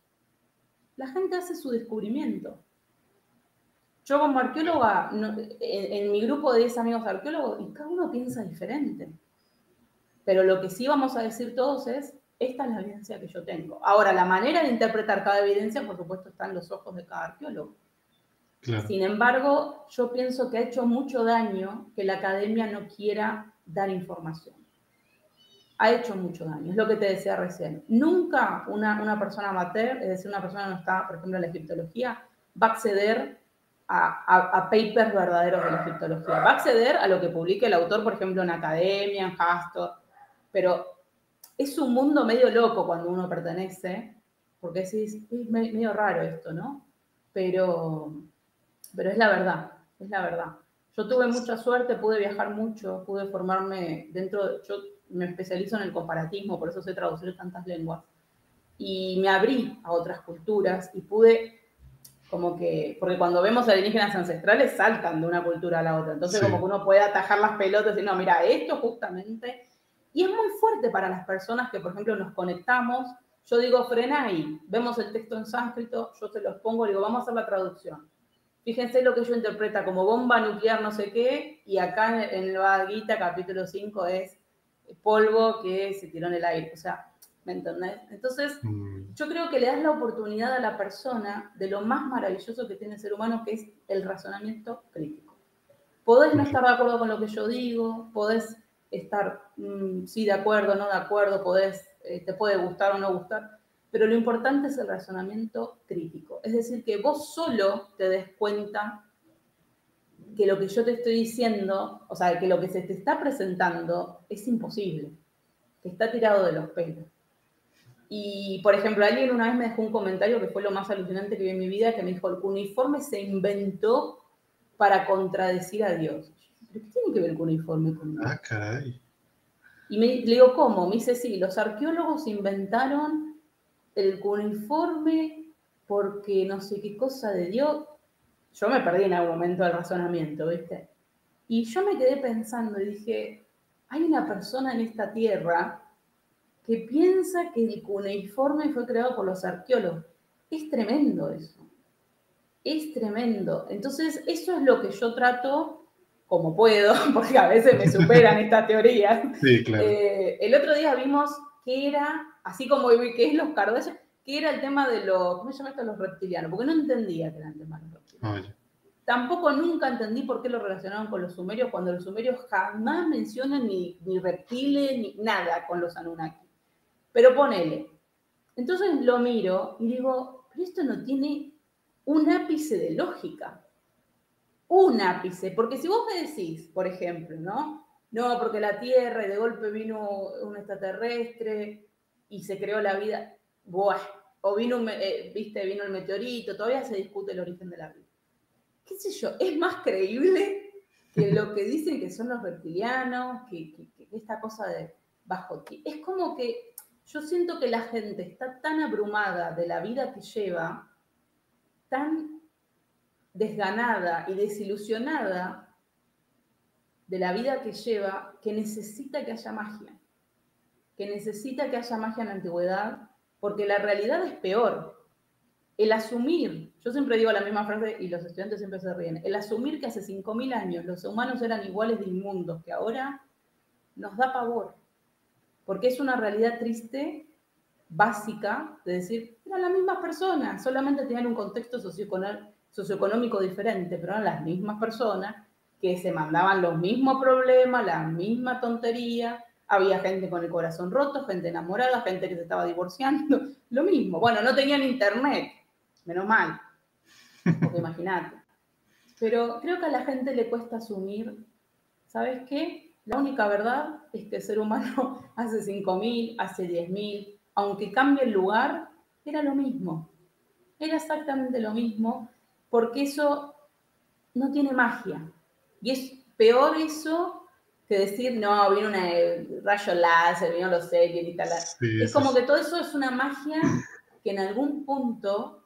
la gente hace su descubrimiento. Yo como arqueóloga, en, mi grupo de 10 amigos arqueólogos, y cada uno piensa diferente. Pero lo que sí vamos a decir todos es, esta es la evidencia que yo tengo. Ahora, la manera de interpretar cada evidencia, por supuesto, está en los ojos de cada arqueólogo. Sin embargo, yo pienso que ha hecho mucho daño que la academia no quiera dar información. Ha hecho mucho daño, es lo que te decía recién. Nunca una, una persona amateur, es decir, una persona que no está, por ejemplo, en la egiptología, va a acceder a, a, papers verdaderos de la egiptología. Va a acceder a lo que publique el autor, por ejemplo, en academia, en Hastor, pero es un mundo medio loco cuando uno pertenece, porque decís, es medio raro esto, ¿no? Pero, pero es la verdad, es la verdad. Yo tuve mucha suerte, pude viajar mucho, pude formarme dentro, yo me especializo en el comparatismo, por eso sé traducir tantas lenguas, y me abrí a otras culturas y pude como que, porque cuando vemos alienígenas ancestrales saltan de una cultura a la otra, entonces como que uno puede atajar las pelotas y decir, no, mira, esto justamente, y es muy fuerte para las personas que, por ejemplo, nos conectamos, yo digo, frena ahí, vemos el texto en sánscrito, yo se los pongo, digo, vamos a hacer la traducción. Fíjense lo que yo interpreta como bomba nuclear no sé qué, y acá en el Bhagavad capítulo 5 es polvo que se tiró en el aire, o sea, ¿me entendés? Entonces, mm. yo creo que le das la oportunidad a la persona de lo más maravilloso que tiene el ser humano, que es el razonamiento crítico. Podés no estar de acuerdo con lo que yo digo, podés estar, mm, sí, de acuerdo, no de acuerdo, eh, te puede gustar o no gustar, pero lo importante es el razonamiento crítico. Es decir, que vos solo te des cuenta que lo que yo te estoy diciendo, o sea, que lo que se te está presentando es imposible, que está tirado de los pelos. Y, por ejemplo, alguien una vez me dejó un comentario que fue lo más alucinante que vi en mi vida, que me dijo, el cuneiforme se inventó para contradecir a Dios. ¿Pero qué tiene que ver el cuneiforme con Dios? Ah, caray. Y me, le digo, ¿cómo? Me dice, sí, los arqueólogos inventaron el cuneiforme porque no sé qué cosa de Dios. Yo me perdí en algún momento del razonamiento, ¿viste? Y yo me quedé pensando y dije, hay una persona en esta tierra que piensa que el cuneiforme fue creado por los arqueólogos. Es tremendo eso. Es tremendo. Entonces, eso es lo que yo trato como puedo, (laughs) porque a veces me superan (laughs) estas teorías. Sí, claro. Eh, el otro día vimos que era, así como que es los Kardashian, que era el tema de los, ¿cómo se llama esto? Los reptilianos, porque no entendía que eran el tema de los reptilianos. Tampoco nunca entendí por qué lo relacionaban con los sumerios, cuando los sumerios jamás mencionan ni, ni reptiles, ni nada con los Anunnaki. Pero ponele. Entonces lo miro y digo, pero esto no tiene un ápice de lógica. Un ápice. Porque si vos me decís, por ejemplo, ¿no? No, porque la Tierra y de golpe vino un extraterrestre y se creó la vida. Buah. O vino, eh, viste, vino el meteorito, todavía se discute el origen de la vida. ¿Qué sé yo? Es más creíble que lo que dicen que son los reptilianos, que, que esta cosa de bajo ti. Es como que yo siento que la gente está tan abrumada de la vida que lleva, tan desganada y desilusionada de la vida que lleva, que necesita que haya magia, que necesita que haya magia en la antigüedad, porque la realidad es peor. El asumir, yo siempre digo la misma frase y los estudiantes siempre se ríen, el asumir que hace 5.000 años los humanos eran iguales de inmundos que ahora, nos da pavor porque es una realidad triste, básica, de decir, eran las mismas personas, solamente tenían un contexto socioeconómico diferente, pero eran las mismas personas que se mandaban los mismos problemas, la misma tontería, había gente con el corazón roto, gente enamorada, gente que se estaba divorciando, (laughs) lo mismo. Bueno, no tenían internet, menos mal, porque (laughs) imagínate. Pero creo que a la gente le cuesta asumir, ¿sabes qué? La única verdad es que el ser humano (laughs) hace 5.000, hace 10.000, aunque cambie el lugar, era lo mismo. Era exactamente lo mismo, porque eso no tiene magia. Y es peor eso que decir, no, viene una eh, rayo láser, vino los aliens y tal. es como que todo eso es una magia que en algún punto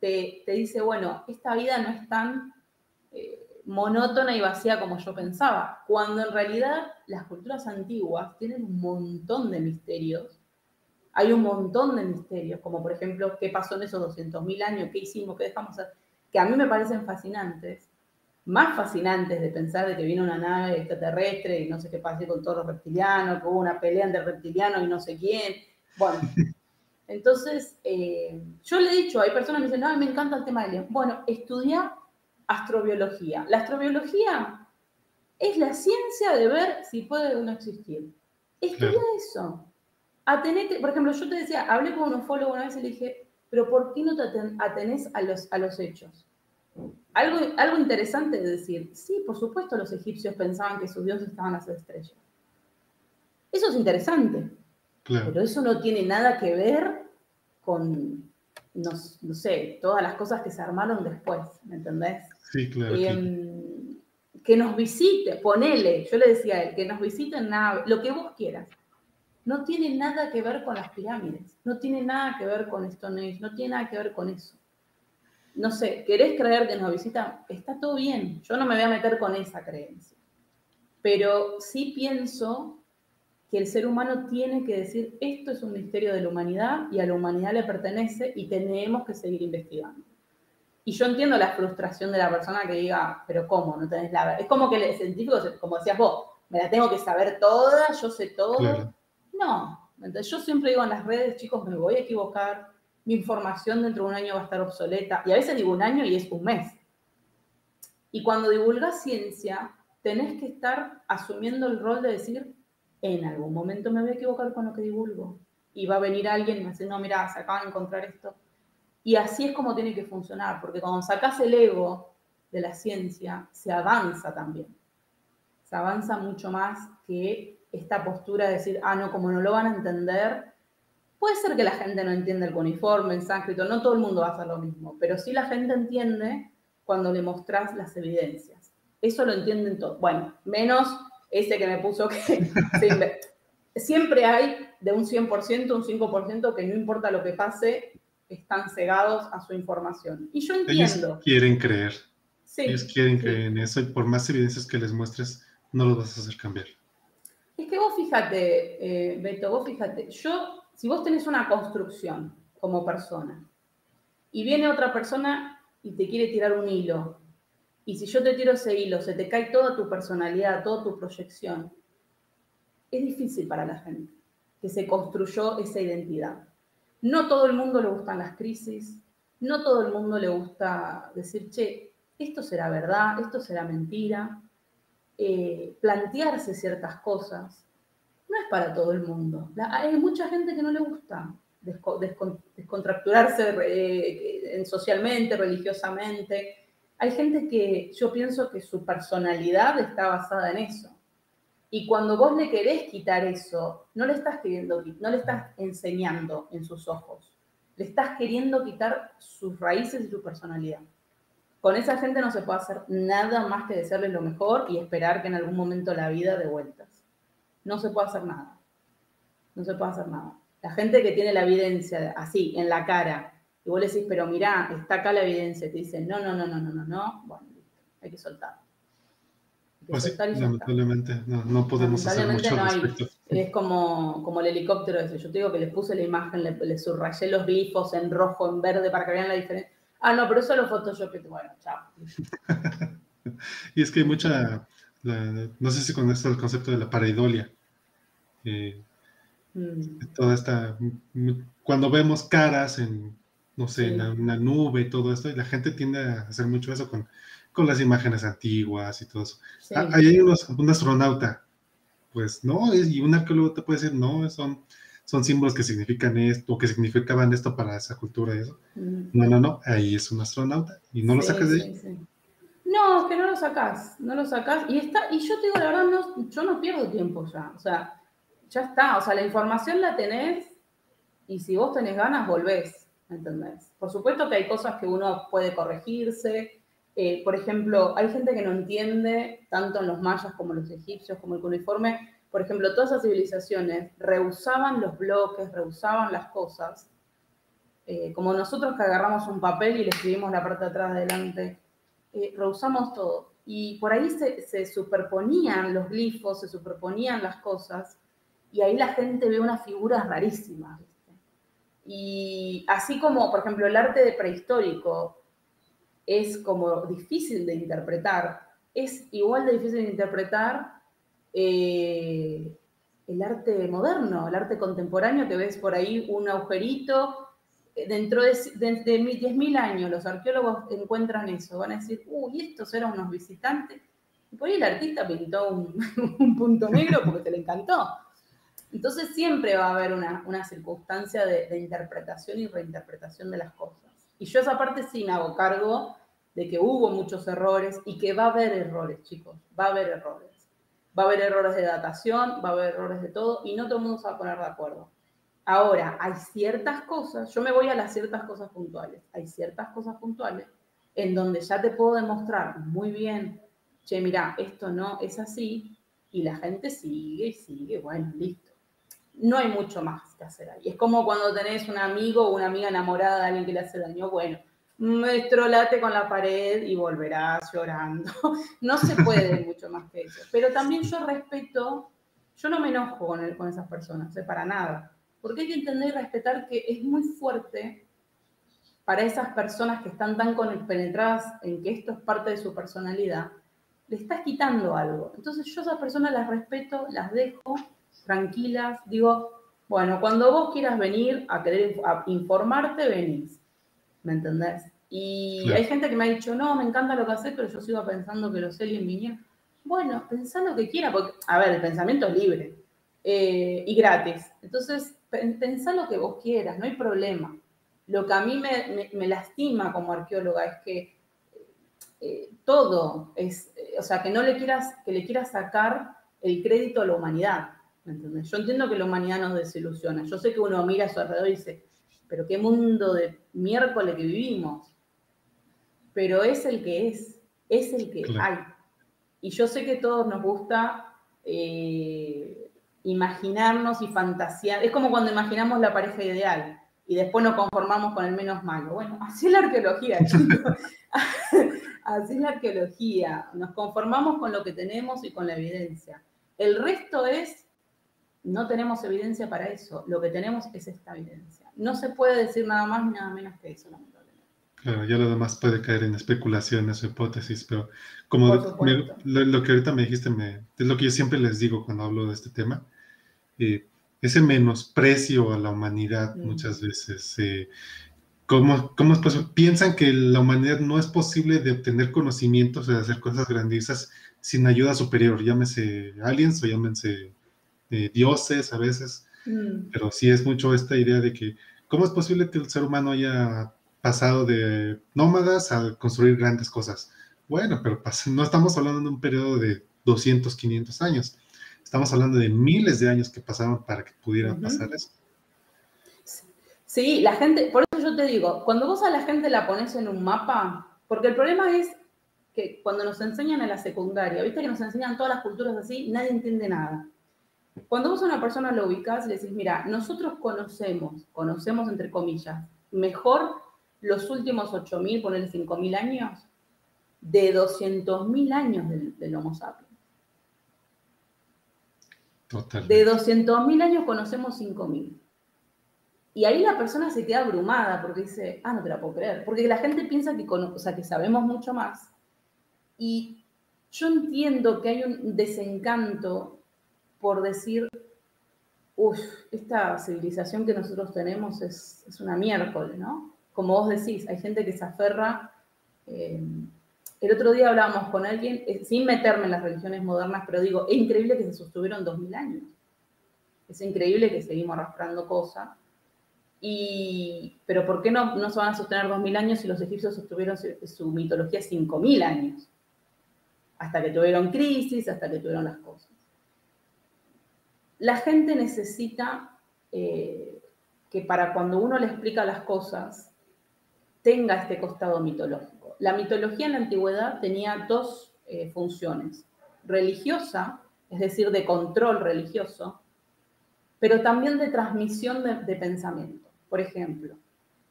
te, dice, bueno, esta vida no es tan eh, monótona y vacía como yo pensaba, cuando en realidad las culturas antiguas tienen un montón de misterios. Hay un montón de misterios, como por ejemplo, qué pasó en esos 200.000 años, qué hicimos, qué dejamos hacer, que a mí me parecen fascinantes más fascinantes de pensar de que viene una nave extraterrestre y no sé qué pasó con todos los reptilianos, que hubo una pelea entre reptilianos y no sé quién. Bueno, (laughs) entonces eh, yo le he dicho, hay personas que me dicen, no, me encanta el tema de alien. Bueno, estudia astrobiología. La astrobiología es la ciencia de ver si puede o no existir. Estudia eso. Atenete, por ejemplo, yo te decía, hablé con un ufólogo una vez y le dije, pero ¿por qué no te atenés a los, a los hechos? Algo, algo interesante de decir, sí, por supuesto los egipcios pensaban que sus dioses estaban a las estrellas. Eso es interesante, pero eso no tiene nada que ver con, no, sé, todas las cosas que se armaron después, ¿me entendés? Sí, claro. Em, que nos visite, ponele, yo le decía a él, que nos visiten nada, lo que vos quieras. No tiene nada que ver con las pirámides, no tiene nada que ver con Stonehenge, no tiene nada que ver con eso no sé, querés creer que nos visita, está todo bien, yo no me voy a meter con esa creencia. Pero sí pienso que el ser humano tiene que decir, esto es un misterio de la humanidad y a la humanidad le pertenece y tenemos que seguir investigando. Y yo entiendo la frustración de la persona que diga, pero ¿cómo? No tenés la Es como que el científico, como decías vos, me la tengo que saber toda, yo sé todo. No, entonces yo siempre digo en las redes, chicos, me voy a equivocar, mi información dentro de un año va a estar obsoleta. Y a veces digo un año y es un mes. Y cuando divulgas ciencia, tenés que estar asumiendo el rol de decir, en algún momento me voy a equivocar con lo que divulgo. Y va a venir alguien y me dice, no, mira, se acaba de encontrar esto. Y así es como tiene que funcionar, porque cuando sacas el ego de la ciencia, se avanza también. Se avanza mucho más que esta postura de decir, ah, no, como no lo van a entender, Puede ser que la gente no entienda el uniforme, el sánscrito, no todo el mundo va a hacer lo mismo, pero sí la gente entiende cuando le mostrás las evidencias. Eso lo entienden todos. Bueno, menos ese que me puso que (laughs) siempre hay de un 100%, un 5% que no importa lo que pase, están cegados a su información. Y yo entiendo. Ellos quieren creer. Sí, Ellos quieren creer en eso y por más evidencias que les muestres, no los vas a hacer cambiar. Es que vos fíjate, eh, Beto, vos fíjate, yo si vos tenés una construcción como persona y viene otra persona y te quiere tirar un hilo, y si yo te tiro ese hilo, se te cae toda tu personalidad, toda tu proyección, es difícil para la gente que se construyó esa identidad. No todo el mundo le gustan las crisis, no todo el mundo le gusta decir, che, esto será verdad, esto será mentira, eh, plantearse ciertas cosas no es para todo el mundo. hay mucha gente que no le gusta descontracturarse eh, socialmente, religiosamente. Hay gente que yo pienso que su personalidad está basada en eso. Y cuando vos le querés quitar eso, no le estás queriendo, no le estás enseñando en sus ojos. Le estás queriendo quitar sus raíces y su personalidad. Con esa gente no se puede hacer nada más que desearles lo mejor y esperar que en algún momento la vida de vueltas no se puede hacer nada. No se puede hacer nada. La gente que tiene la evidencia así, en la cara, y vos le decís, pero mirá, está acá la evidencia, te dicen, no, no, no, no, no, no, no, bueno, hay que soltar. pues lamentablemente no, podemos hacer mucho no hay, Es como, como el helicóptero ese. Yo te digo que les puse la imagen, le, subrayé los grifos en rojo, en verde, para que vean la diferencia. Ah, no, pero eso lo Photoshop. Bueno, chao. (laughs) y es que hay mucha, no sé si conoces el concepto de la pareidolia. Mm. Toda esta, cuando vemos caras en, no sé, en una nube y todo esto, y la gente tiende a hacer mucho eso con, con las imágenes antiguas y todo eso. Ah, ahí hay un astronauta, pues no, y un arqueólogo te puede decir, no, son, son símbolos que significan esto, o que significaban esto para esa cultura y eso. Mm. No, no, no, ahí es un astronauta, y no lo sacas de ahí. No, es que no lo sacás, no lo sacás. Y, está, y yo te digo, la verdad, no, yo no pierdo tiempo ya. O sea, ya está. O sea, la información la tenés y si vos tenés ganas, volvés. ¿Entendés? Por supuesto que hay cosas que uno puede corregirse, Eh, por ejemplo, hay gente que no entiende, tanto en los mayas como en los egipcios, como el cuneiforme, por ejemplo, todas esas civilizaciones rehusaban los bloques, rehusaban las cosas, eh, como nosotros que agarramos un papel y le escribimos la parte de atrás adelante, eh, rehusamos todo. Y por ahí se, superponían los glifos, se superponían las cosas, y ahí la gente ve unas figuras rarísimas. Y así como, por ejemplo, el arte de prehistórico es como difícil de interpretar, es igual de difícil de interpretar eh, el arte moderno, el arte contemporáneo, que ves por ahí un agujerito. Dentro de, de, de 10.000 años los arqueólogos encuentran eso, van a decir, uy, estos eran unos visitantes. Y por ahí el artista pintó un, (laughs) punto negro porque te le encantó. Entonces siempre va a haber una, una circunstancia de, de, interpretación y reinterpretación de las cosas. Y yo esa parte sí me hago cargo de que hubo muchos errores y que va a haber errores, chicos, va a haber errores va a haber errores de datación, va a haber errores de todo y no todo el mundo se va a poner de acuerdo. Ahora, hay ciertas cosas, yo me voy a las ciertas cosas puntuales, hay ciertas cosas puntuales en donde ya te puedo demostrar muy bien, che, mira, esto no es así, y la gente sigue y sigue, bueno, listo. No hay mucho más que hacer ahí. Es como cuando tenés un amigo o una amiga enamorada de alguien que le hace daño, bueno, me estrolate con la pared y volverás llorando. (laughs) No se puede (laughs) mucho más que eso. Pero también yo respeto, yo no me enojo con, con esas personas, ¿eh? para nada. Porque hay que entender y respetar que es muy fuerte para esas personas que están tan penetradas en que esto es parte de su personalidad, le estás quitando algo. Entonces yo a esas personas las respeto, las dejo tranquilas, digo, bueno, cuando vos quieras venir a querer informarte, venís ¿me entendés? Y hay gente que me ha dicho, no, me encanta lo que haces, pero yo sigo pensando que los aliens vinieron. Bueno, pensá lo que quiera, porque, a ver, el pensamiento es libre eh, y gratis. Entonces, pensá lo que vos quieras, no hay problema. Lo que a mí me, lastima como arqueóloga es que eh, todo es, o sea, que no le quieras, que le quieras sacar el crédito a la humanidad. ¿me entendés? Yo entiendo que la humanidad nos desilusiona. Yo sé que uno mira a su alrededor y dice, pero qué mundo de miércoles que vivimos. Pero es el que es, es el que hay. Y yo sé que a todos nos gusta eh, imaginarnos y fantasear. Es como cuando imaginamos la pareja ideal y después nos conformamos con el menos malo. Bueno, (laughs) así es la arqueología, chicos. (laughs) así es la arqueología. Nos conformamos con lo que tenemos y con la evidencia. El resto es, no tenemos evidencia para eso. Lo que tenemos es esta evidencia no se puede decir nada más ni nada menos que eso, lamentablemente. Claro, ya lo demás puede caer en especulaciones o hipótesis, pero como lo, que ahorita me dijiste me, es lo que yo siempre les digo cuando hablo de este tema, eh, ese menosprecio a la humanidad mm. muchas veces. Eh, ¿Cómo, ¿Cómo, es posible? Piensan que la humanidad no es posible de obtener conocimientos, de hacer cosas grandiosas sin ayuda superior, llámese aliens o llámense eh, dioses a veces. Mm. Pero sí es mucho esta idea de que, ¿cómo es posible que el ser humano haya pasado de nómadas a construir grandes cosas? Bueno, pero no estamos hablando de un periodo de 200, 500 años. Estamos hablando de miles de años que pasaron para que pudiera pasar eso. Sí, la gente, por eso yo te digo, cuando vos a la gente la pones en un mapa, porque el problema es que cuando nos enseñan en la secundaria, viste que nos enseñan todas las culturas así, nadie entiende nada. Cuando vos a una persona lo ubicás, le decís, mira, nosotros conocemos, conocemos entre comillas, mejor los últimos 8.000, ponerle 5.000 años, de 200.000 años del, Homo sapiens. Totalmente. De 200.000 años conocemos 5.000. Y ahí la persona se queda abrumada porque dice, ah, no te la puedo creer. Porque la gente piensa que, o sea, que sabemos mucho más. Y yo entiendo que hay un desencanto por decir, uff, esta civilización que nosotros tenemos es, una miércoles, ¿no? Como vos decís, hay gente que se aferra. Eh, el otro día hablábamos con alguien, eh, sin meterme en las religiones modernas, pero digo, es increíble que se sostuvieron dos mil años. Es increíble que seguimos arrastrando cosas. Y, pero ¿por qué no, no se van a sostener dos mil años si los egipcios sostuvieron su, su mitología cinco mil años? Hasta que tuvieron crisis, hasta que tuvieron las cosas la gente necesita eh, que para cuando uno le explica las cosas tenga este costado mitológico. La mitología en la antigüedad tenía dos eh, funciones. Religiosa, es decir, de control religioso, pero también de transmisión de, pensamiento. Por ejemplo,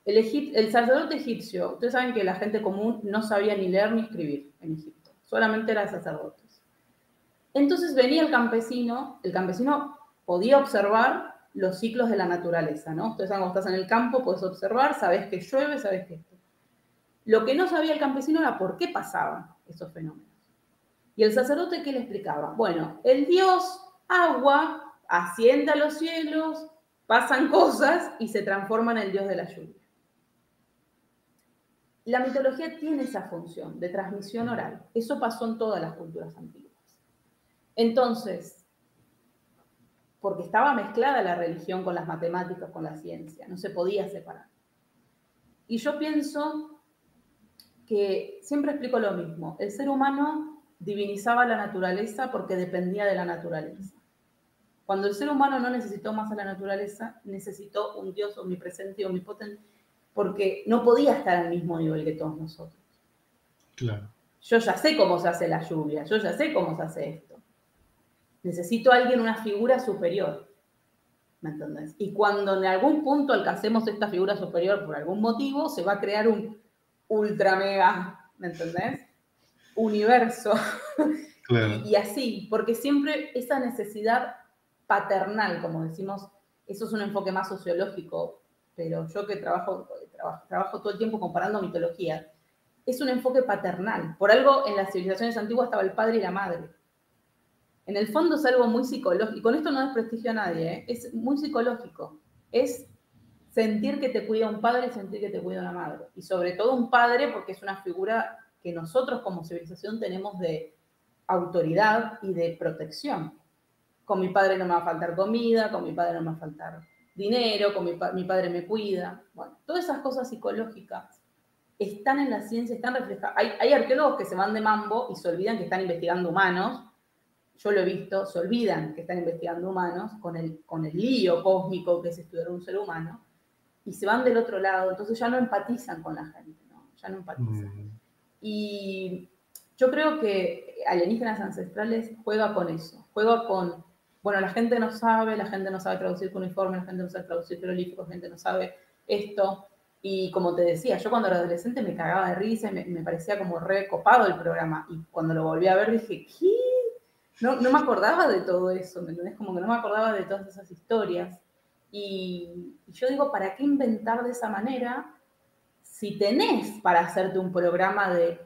el, el, sacerdote egipcio, ustedes saben que la gente común no sabía ni leer ni escribir en Egipto, solamente eran sacerdotes. Entonces venía el campesino, el campesino podía observar los ciclos de la naturaleza, ¿no? Ustedes saben, cuando estás en el campo, puedes observar, sabes que llueve, sabes que esto. Lo que no sabía el campesino era por qué pasaban esos fenómenos. Y el sacerdote, ¿qué le explicaba? Bueno, el dios agua asciende a los cielos, pasan cosas y se transforma en el dios de la lluvia. La mitología tiene esa función de transmisión oral. Eso pasó en todas las culturas antiguas. Entonces, porque estaba mezclada la religión con las matemáticas, con la ciencia, no se podía separar. Y yo pienso que siempre explico lo mismo, el ser humano divinizaba la naturaleza porque dependía de la naturaleza. Cuando el ser humano no necesitó más a la naturaleza, necesitó un Dios omnipresente y omnipotente, porque no podía estar al mismo nivel que todos nosotros. Claro. Yo ya sé cómo se hace la lluvia, yo ya sé cómo se hace esto. Necesito a alguien, una figura superior. ¿Me entendés? Y cuando en algún punto alcancemos esta figura superior por algún motivo, se va a crear un ultra mega, ¿me entendés? Universo. (laughs) y, así, porque siempre esa necesidad paternal, como decimos, eso es un enfoque más sociológico, pero yo que trabajo, trabajo, trabajo todo el tiempo comparando mitologías, es un enfoque paternal. Por algo en las civilizaciones antiguas estaba el padre y la madre en el fondo es algo muy psicológico. Con esto no desprestigio a nadie, ¿eh? es muy psicológico. Es sentir que te cuida un padre y sentir que te cuida una madre. Y sobre todo un padre porque es una figura que nosotros como civilización tenemos de autoridad y de protección. Con mi padre no me va a faltar comida, con mi padre no me va a faltar dinero, con mi, mi padre me cuida. Bueno, todas esas cosas psicológicas están en la ciencia, están reflejadas. Hay, hay arqueólogos que se van de mambo y se olvidan que están investigando humanos yo lo he visto, se olvidan que están investigando humanos con el, con el lío cósmico que es estudiar un ser humano y se van del otro lado, entonces ya no empatizan con la gente, ¿no? ya no empatizan. Mm. Y yo creo que Alienígenas Ancestrales juega con eso, juega con, bueno, la gente no sabe, la gente no sabe traducir cuneiforme, la gente no sabe traducir jeroglíficos, la gente no sabe esto. Y como te decía, yo cuando era adolescente me cagaba de risa y me, me parecía como recopado el programa. Y cuando lo volví a ver dije, ¿qué? no, no me acordaba de todo eso, ¿me entendés? Como que no me acordaba de todas esas historias. Y, yo digo, ¿para qué inventar de esa manera si tenés para hacerte un programa de,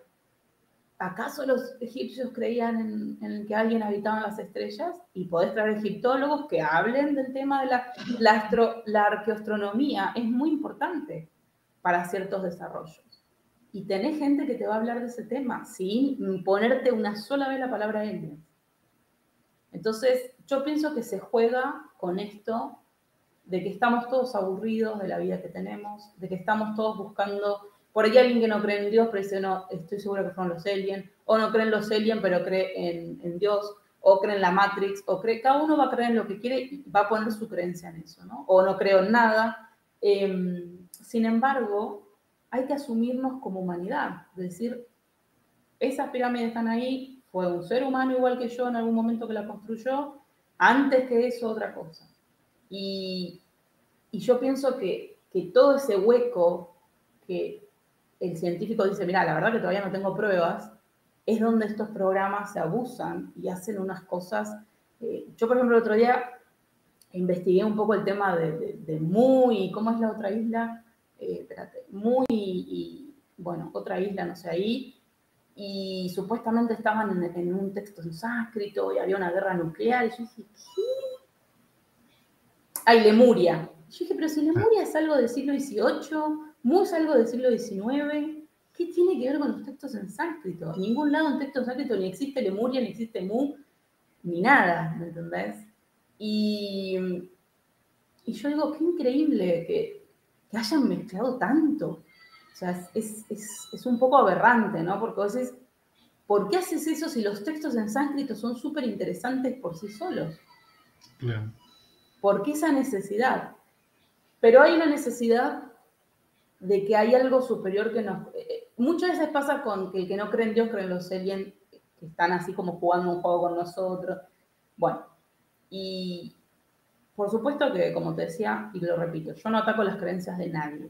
¿acaso los egipcios creían en, que alguien habitaba en las estrellas? Y podés traer egiptólogos que hablen del tema de la, la, la arqueoastronomía. Es muy importante para ciertos desarrollos. Y tenés gente que te va a hablar de ese tema sin ponerte una sola vez la palabra alien. Entonces, yo pienso que se juega con esto de que estamos todos aburridos de la vida que tenemos, de que estamos todos buscando, por ahí alguien que no cree en Dios, pero dice, no, estoy seguro que fueron los aliens, o no creen los aliens, pero cree en, Dios, o cree en la Matrix, o cree, cada uno va a creer en lo que quiere y va a poner su creencia en eso, ¿no? O no creo en nada. Em, sin embargo, hay que asumirnos como humanidad, es decir, esas pirámides están ahí, fue un ser humano igual que yo en algún momento que la construyó, antes que eso otra cosa. Y, yo pienso que, todo ese hueco que el científico dice, mira, la verdad que todavía no tengo pruebas, es donde estos programas se abusan y hacen unas cosas. Eh, yo, por ejemplo, el otro día investigué un poco el tema de, Muy, ¿cómo es la otra isla? Eh, espérate, Muy y, bueno, otra isla, no sé, ahí y supuestamente estaban en, un texto en sánscrito y había una guerra nuclear. Y yo dije, ¿qué? Ay, Lemuria. yo dije, pero si Lemuria es algo del siglo XVIII, Mu es algo del siglo XIX, ¿qué tiene que ver con los textos en sánscrito? En ningún lado en texto en sánscrito ni existe Lemuria, ni existe Mu, ni nada, ¿me entendés? Y, y yo digo, qué increíble que, que hayan mezclado tanto. O sea, es, un poco aberrante, ¿no? Porque vos decís, ¿por qué haces eso si los textos en sánscrito son súper interesantes por sí solos? Claro. ¿Por qué esa necesidad? Pero hay una necesidad de que hay algo superior que nos... Eh, muchas veces pasa con que el que no cree en Dios cree en los aliens que están así como jugando un juego con nosotros. Bueno, y por supuesto que, como te decía, y lo repito, yo no ataco las creencias de nadie,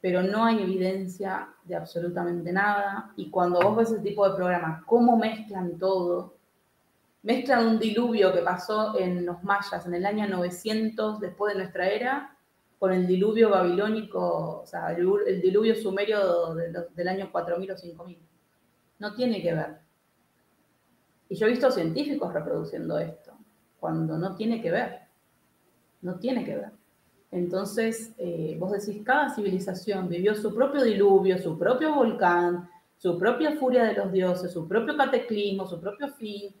pero no hay evidencia de absolutamente nada. Y cuando vos ves ese tipo de programas, cómo mezclan todo, mezclan un diluvio que pasó en los mayas en el año 900 después de nuestra era, con el diluvio babilónico, o sea, el, diluvio sumerio del año 4000 o 5000. No tiene que ver. Y yo he visto científicos reproduciendo esto, cuando no tiene que ver. No tiene que ver. Entonces, eh, vos decís, cada civilización vivió su propio diluvio, su propio volcán, su propia furia de los dioses, su propio cataclismo, su propio fin,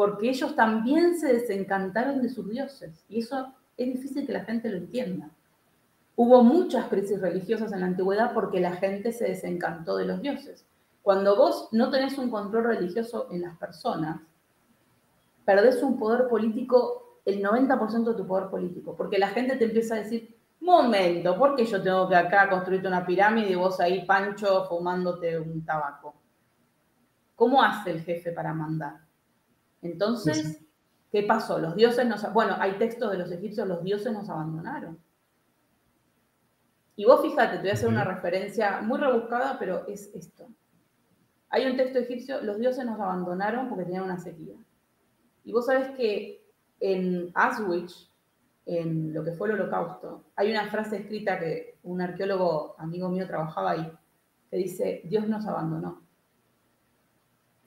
porque ellos también se desencantaron de sus dioses. Y eso es difícil que la gente lo entienda. Hubo muchas crisis religiosas en la antigüedad porque la gente se desencantó de los dioses. Cuando vos no tenés un control religioso en las personas, perdés un poder político, el 90% de tu poder político, porque la gente te empieza a decir, momento, ¿por qué yo tengo que acá construirte una pirámide y vos ahí, Pancho, fumándote un tabaco? ¿Cómo hace el jefe para mandar? Entonces, ¿qué pasó? Los dioses nos... Bueno, hay textos de los egipcios, los dioses nos abandonaron. Y vos fíjate, te voy a hacer una referencia muy rebuscada, pero es esto. Hay un texto egipcio, los dioses nos abandonaron porque tenían una sequía. Y vos sabés que en Auschwitz, en lo que fue el holocausto, hay una frase escrita que un arqueólogo amigo mío trabajaba ahí, que dice, Dios nos abandonó.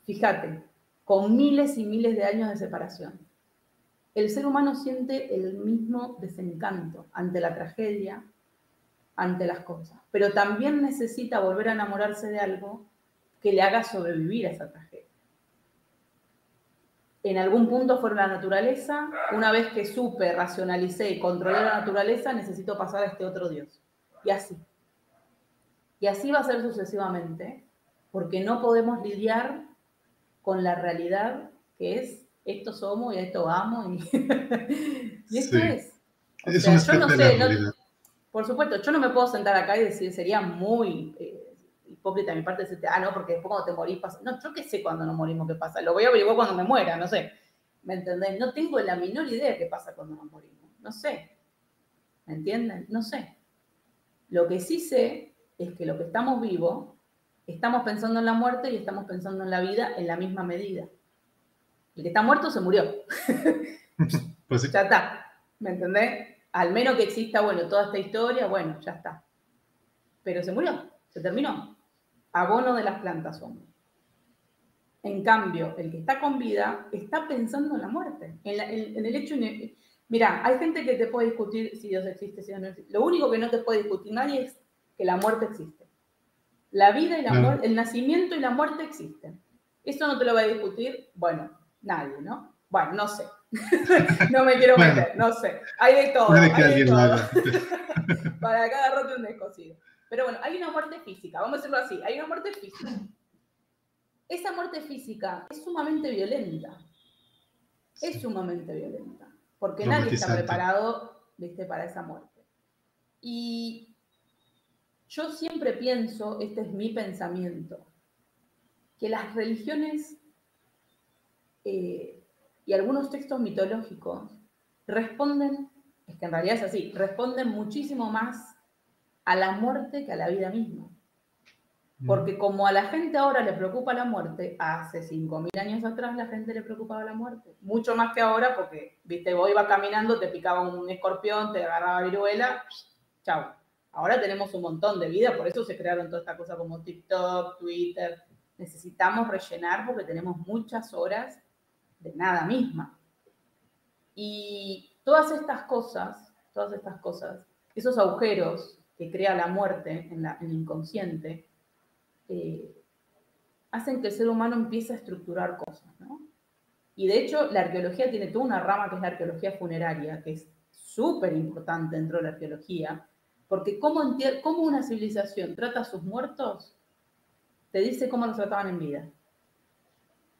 Fíjate, con miles y miles de años de separación. El ser humano siente el mismo desencanto ante la tragedia, ante las cosas, pero también necesita volver a enamorarse de algo que le haga sobrevivir a esa tragedia. En algún punto fue la naturaleza, una vez que supe, racionalicé y controlé la naturaleza, necesito pasar a este otro Dios. Y así. Y así va a ser sucesivamente, porque no podemos lidiar con la realidad que es esto somos y esto vamos y, (laughs) esto es. yo no sé, por supuesto, yo no me puedo sentar acá y decir, sería muy eh, hipócrita de mi parte decirte, ah, no, porque después cuando te morís pasa. No, yo qué sé cuando nos morimos qué pasa. Lo voy a averiguar cuando me muera, no sé. ¿Me entendés? No tengo la menor idea de qué pasa cuando nos morimos. No sé. ¿Me entienden? No sé. Lo que sí sé es que lo que estamos vivos, estamos pensando en la muerte y estamos pensando en la vida en la misma medida. El que está muerto se murió. (laughs) pues sí. Ya está. ¿Me entendés? Al menos que exista, bueno, toda esta historia, bueno, ya está. Pero se murió, se terminó abono de las plantas somos. En cambio, el que está con vida está pensando en la muerte, en, el hecho... Mira, hay gente que te puede discutir si Dios existe, si Dios no existe. Lo único que no te puede discutir nadie es que la muerte existe. La vida y la muerte, el nacimiento y la muerte existen. Eso no te lo va a discutir, bueno, nadie, ¿no? Bueno, no sé. (laughs) no me quiero meter, no sé. Hay de todo. Hay de todo. (laughs) Para cada roto un descosido. Pero bueno, hay una muerte física, vamos a decirlo así, hay una muerte física. Esa muerte física es sumamente violenta. Es sumamente violenta. Porque nadie está preparado, viste, para esa muerte. Y yo siempre pienso, este es mi pensamiento, que las religiones eh, y algunos textos mitológicos responden, es que en realidad es así, responden muchísimo más a la muerte que a la vida misma. Mm. Porque como a la gente ahora le preocupa la muerte, hace 5.000 años atrás la gente le preocupaba la muerte. Mucho más que ahora porque, viste, vos ibas caminando, te picaba un escorpión, te agarraba viruela, chao. Ahora tenemos un montón de vida, por eso se crearon todas estas cosas como TikTok, Twitter. Necesitamos rellenar porque tenemos muchas horas de nada misma. Y todas estas cosas, todas estas cosas, esos agujeros que crea la muerte en, el inconsciente, eh, hacen que el ser humano empiece a estructurar cosas, ¿no? Y de hecho, la arqueología tiene toda una rama que es la arqueología funeraria, que es súper importante dentro de la arqueología, porque cómo, cómo una civilización trata a sus muertos, te dice cómo los trataban en vida.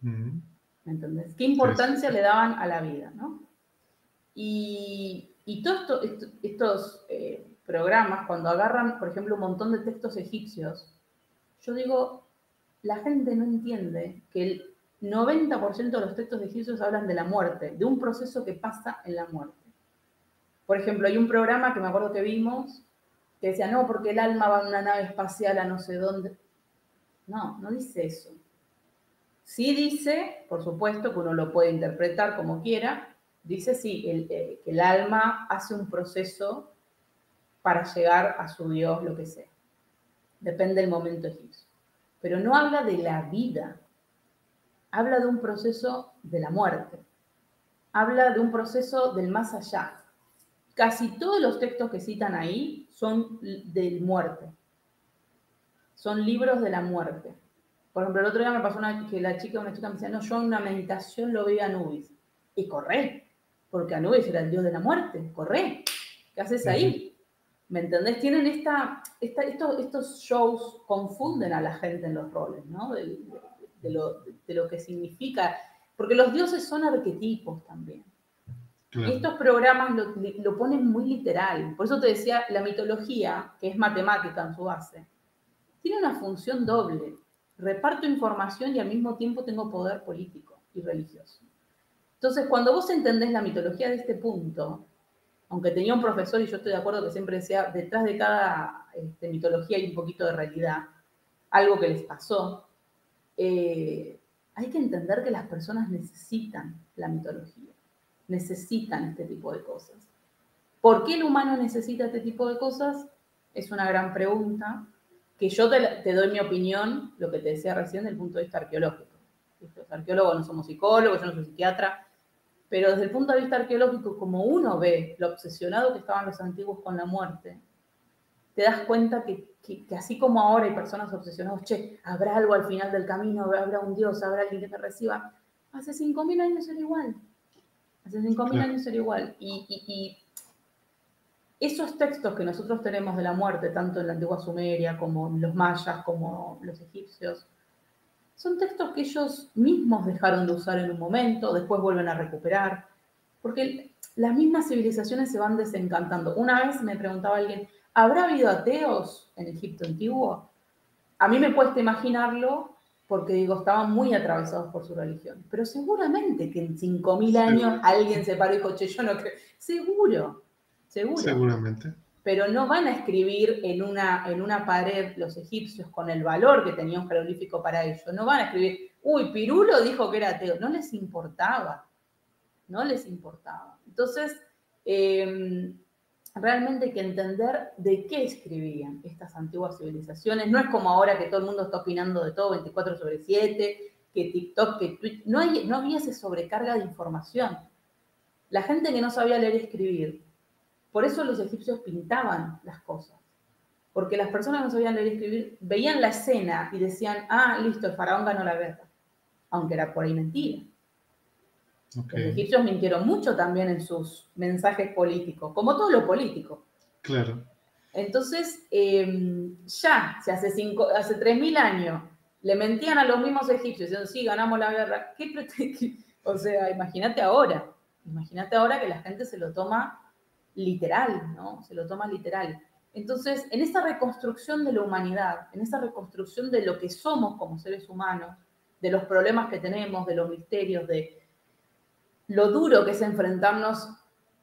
¿Me entendés? ¿Qué importancia le daban a la vida, no? Y, todos estos eh, programas, cuando agarran, por ejemplo, un montón de textos egipcios, yo digo, la gente no entiende que el 90% de los textos egipcios hablan de la muerte, de un proceso que pasa en la muerte. Por ejemplo, hay un programa que me acuerdo que vimos que decía, no, porque el alma va en una nave espacial a no sé dónde. No, no dice eso. Sí dice, por supuesto, que uno lo puede interpretar como quiera, dice sí, eh, que el alma hace un proceso para llegar a su Dios, lo que sea. Depende del momento egipcio. Pero no habla de la vida, habla de un proceso de la muerte, habla de un proceso del más allá. Casi todos los textos que citan ahí son del muerte, son libros de la muerte. Por ejemplo, el otro día me pasó una, que la chica, una chica me decía, no, yo en una meditación lo vi a Anubis. Y corré, porque Anubis era el dios de la muerte, corré. ¿Qué haces ahí? ¿Me entendés? Tienen esta, estos, shows confunden a la gente en los roles, ¿no? De, lo, que significa, porque los dioses son arquetipos también. Estos programas lo, ponen muy literal. Por eso te decía, la mitología, que es matemática en su base, tiene una función doble reparto información y al mismo tiempo tengo poder político y religioso. Entonces, cuando vos entendés la mitología de este punto, aunque tenía un profesor y yo estoy de acuerdo que siempre decía, detrás de cada este, mitología hay un poquito de realidad, algo que les pasó, eh, hay que entender que las personas necesitan la mitología, necesitan este tipo de cosas. ¿Por qué el humano necesita este tipo de cosas? Es una gran pregunta que yo te, doy mi opinión, lo que te decía recién, desde el punto de vista arqueológico. Los arqueólogos no somos psicólogos, yo no soy psiquiatra, pero desde el punto de vista arqueológico, como uno ve lo obsesionado que estaban los antiguos con la muerte, te das cuenta que, así como ahora hay personas obsesionadas, che, habrá algo al final del camino, habrá un Dios, habrá alguien que te reciba, hace 5.000 años era igual. Hace 5.000 años era igual. y esos textos que nosotros tenemos de la muerte, tanto en la antigua Sumeria como en los mayas, como los egipcios, son textos que ellos mismos dejaron de usar en un momento, después vuelven a recuperar, porque las mismas civilizaciones se van desencantando. Una vez me preguntaba alguien, ¿habrá habido ateos en Egipto antiguo? A mí me cuesta imaginarlo porque digo, estaban muy atravesados por su religión. Pero seguramente que en 5.000 años alguien se paró y dijo, che, yo no creo. Seguro. Seguramente. Pero no van a escribir en una, en una pared los egipcios con el valor que tenía un jeroglífico para ellos. No van a escribir, uy, Pirulo dijo que era ateo. No les importaba. No les importaba. Entonces, em, realmente hay que entender de qué escribían estas antiguas civilizaciones. No es como ahora que todo el mundo está opinando de todo 24 sobre 7, que TikTok, que Twitter. No, hay, no había esa sobrecarga de información. La gente que no sabía leer y escribir por eso los egipcios pintaban las cosas. Porque las personas que no sabían leer y escribir veían la escena y decían, ah, listo, el faraón ganó la guerra. Aunque era por ahí mentira. Los egipcios mintieron mucho también en sus mensajes políticos, como todo lo político. Claro. Entonces, em, ya, si hace, cinco, hace 3.000 años le mentían a los mismos egipcios, diciendo, sí, ganamos la guerra, ¿qué, o sea, imagínate ahora, imagínate ahora que la gente se lo toma literal, ¿no? Se lo toma literal. Entonces, en esa reconstrucción de la humanidad, en esa reconstrucción de lo que somos como seres humanos, de los problemas que tenemos, de los misterios, de lo duro que es enfrentarnos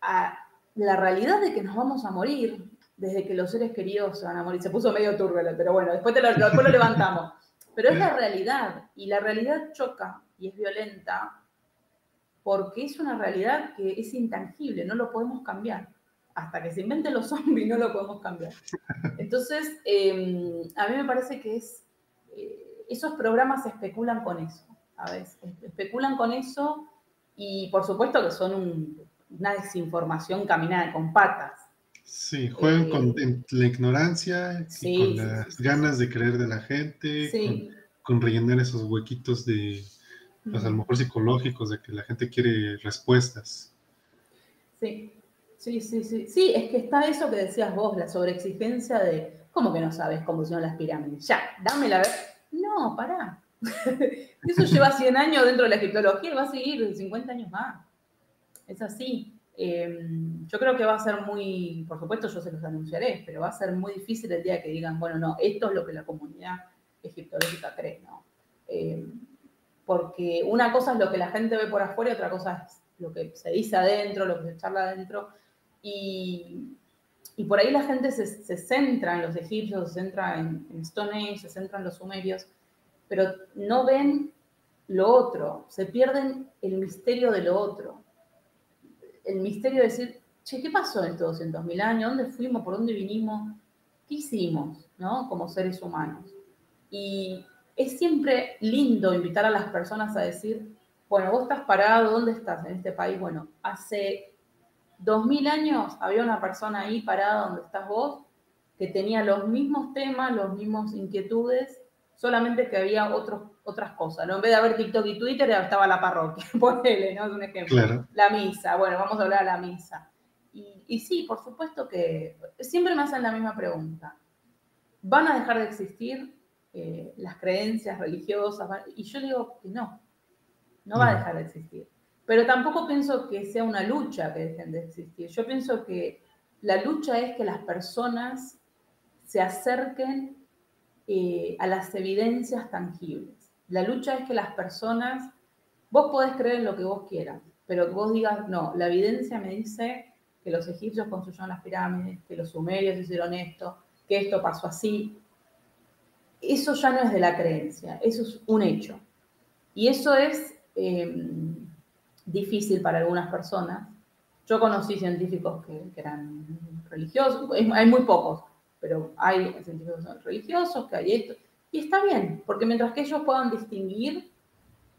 a la realidad de que nos vamos a morir, desde que los seres queridos se van a morir. Se puso medio turbio, pero bueno, después, lo, después lo levantamos. Pero es la realidad, y la realidad choca y es violenta porque es una realidad que es intangible, no lo podemos cambiar hasta que se inventen los zombies no lo podemos cambiar. Entonces, em, a mí me parece que es, eh, esos programas especulan con eso, a veces, especulan con eso y por supuesto que son una desinformación caminada con patas. Sí, juegan eh, con la ignorancia y con las ganas de creer de la gente, con, rellenar esos huequitos de, pues, a lo mejor psicológicos, de que la gente quiere respuestas. Sí, Sí, sí, sí. Sí, es que está eso que decías vos, la sobreexigencia de, ¿cómo que no sabes cómo son las pirámides? Ya, dámela. No, pará. (laughs) eso lleva 100 años dentro de la egiptología y va a seguir 50 años más. Es así. Em, yo creo que va a ser muy, por supuesto yo se los anunciaré, pero va a ser muy difícil el día que digan, bueno, no, esto es lo que la comunidad egiptológica cree, ¿no? Eh, porque una cosa es lo que la gente ve por afuera y otra cosa es lo que se dice adentro, lo que se charla adentro. Y, por ahí la gente se, centra en los egipcios, se centra en, en Stone Age, se centra en los sumerios, pero no ven lo otro, se pierden el misterio de lo otro. El misterio de decir, che, ¿qué pasó en estos 200.000 años? ¿Dónde fuimos? ¿Por dónde vinimos? ¿Qué hicimos? ¿no? Como seres humanos. Y es siempre lindo invitar a las personas a decir, bueno, vos estás parado, ¿dónde estás en este país? Bueno, hace 2000 años había una persona ahí parada donde estás vos que tenía los mismos temas, los mismos inquietudes, solamente que había otros, otras cosas, ¿no? En vez de haber TikTok y Twitter, estaba la parroquia, (laughs) ponele, ¿no? Es un ejemplo. La misa, bueno, vamos a hablar de la misa. Y, y sí, por supuesto que siempre me hacen la misma pregunta. ¿Van a dejar de existir? Eh, las creencias religiosas, y yo digo que no, no va a dejar de existir. Pero tampoco pienso que sea una lucha que dejen de existir. Yo pienso que la lucha es que las personas se acerquen eh, a las evidencias tangibles. La lucha es que las personas, vos podés creer en lo que vos quieras, pero vos digas, no, la evidencia me dice que los egipcios construyeron las pirámides, que los sumerios hicieron esto, que esto pasó así, eso ya no es de la creencia, eso es un hecho. Y eso es em, difícil para algunas personas. Yo conocí científicos que, eran religiosos, hay muy pocos, pero hay científicos religiosos, que hay esto. Y está bien, porque mientras que ellos puedan distinguir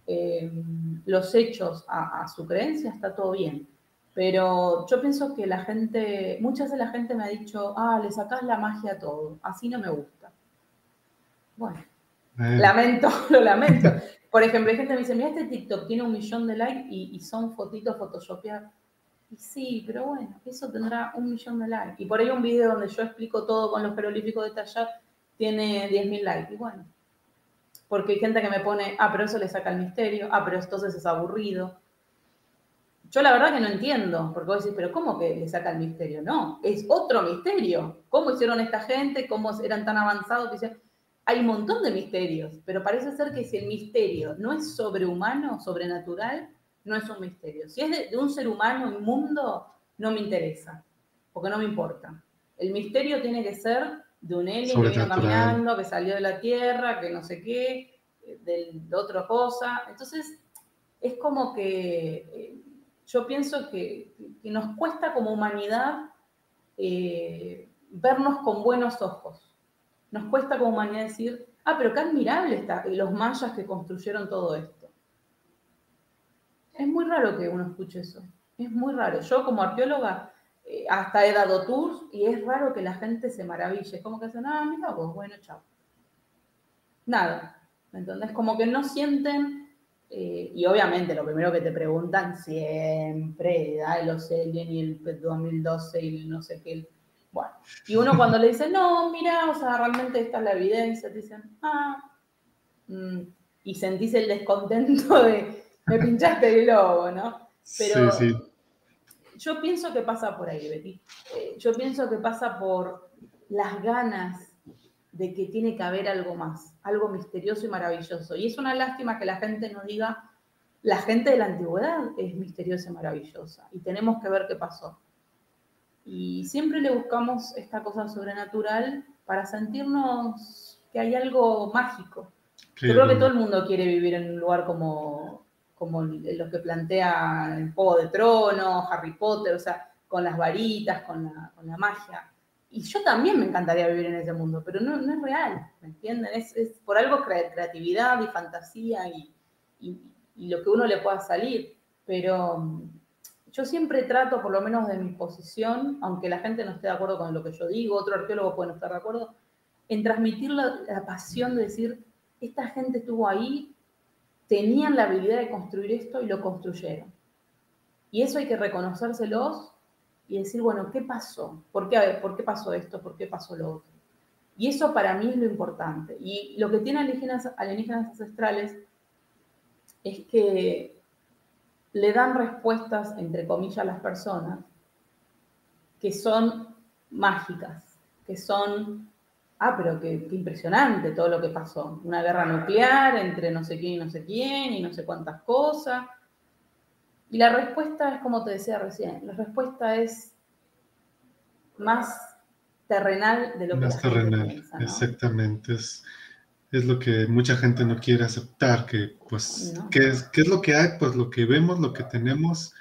em, los hechos a, a, su creencia, está todo bien. Pero yo pienso que la gente, muchas de la gente me ha dicho, ah, le sacás la magia a todo, así no me gusta. Bueno, eh. lamento, (laughs) lo lamento. Por ejemplo, hay gente que me dice, mira, este TikTok tiene un millón de likes y, son fotitos photoshopeadas. Sí, pero bueno, eso tendrá un millón de likes. Y por ahí un video donde yo explico todo con los jeroglíficos detallar tiene 10.000 likes. Y bueno, porque hay gente que me pone, ah, pero eso le saca el misterio, ah, pero entonces es aburrido. Yo la verdad que no entiendo, porque vos decís, pero ¿cómo que le saca el misterio? No, es otro misterio. ¿Cómo hicieron esta gente? ¿Cómo eran tan avanzados? Que hay un montón de misterios, pero parece ser que si el misterio no es sobrehumano, sobrenatural, no es un misterio. Si es de, un ser humano inmundo, no me interesa, porque no me importa. El misterio tiene que ser de un alien que vino caminando, que salió de la Tierra, que no sé qué, de, otra cosa. Entonces, es como que eh, yo pienso que, nos cuesta como humanidad eh, vernos con buenos ojos nos cuesta como humanidad decir, ah, pero qué admirable está los mayas que construyeron todo esto. Es muy raro que uno escuche eso. Es muy raro. Yo como arqueóloga eh, hasta he dado tours y es raro que la gente se maraville. Es como que dicen, ah, mira vos, bueno, chao. Nada. ¿Entendés? Como que no sienten, eh, y obviamente lo primero que te preguntan siempre, da los Alien y el 2012 y no sé qué, bueno, y uno cuando le dice, no, mira, o sea, realmente esta es la evidencia, te dicen, ah, mm", y sentís el descontento (laughs) de, me pinchaste el globo, ¿no? Pero sí, sí. yo pienso que pasa por ahí, Betty. Eh, yo pienso que pasa por las ganas de que tiene que haber algo más, algo misterioso y maravilloso. Y es una lástima que la gente nos diga, la gente de la antigüedad es misteriosa y maravillosa, y tenemos que ver qué pasó. Y siempre le buscamos esta cosa sobrenatural para sentirnos que hay algo mágico. Yo creo que todo el mundo quiere vivir en un lugar como, como lo que plantea el Juego de Tronos, Harry Potter, o sea, con las varitas, con la, con la magia. Y yo también me encantaría vivir en ese mundo, pero no, no es real, ¿me entienden? Es, es por algo creatividad y fantasía y, y, y, lo que uno le pueda salir. Pero yo siempre trato, por lo menos de mi posición, aunque la gente no esté de acuerdo con lo que yo digo, otro arqueólogo puede no estar de acuerdo, en transmitir la, pasión de decir, esta gente estuvo ahí, tenían la habilidad de construir esto y lo construyeron. Y eso hay que reconocérselos y decir, bueno, ¿qué pasó? ¿Por qué, ¿Por qué pasó esto? ¿Por qué pasó lo otro? Y eso para mí es lo importante. Y lo que tienen alienígenas, alienígenas ancestrales es que le dan respuestas, entre comillas, a las personas que son mágicas, que son ah, pero qué, impresionante todo lo que pasó. Una guerra nuclear entre no sé quién y no sé quién y no sé cuántas cosas. Y la respuesta es como te decía recién, la respuesta es más terrenal de lo que más terrenal, exactamente. Es, es lo que mucha gente no quiere aceptar, que pues, ¿qué, es, ¿qué es lo que hay? Pues lo que vemos, lo que tenemos,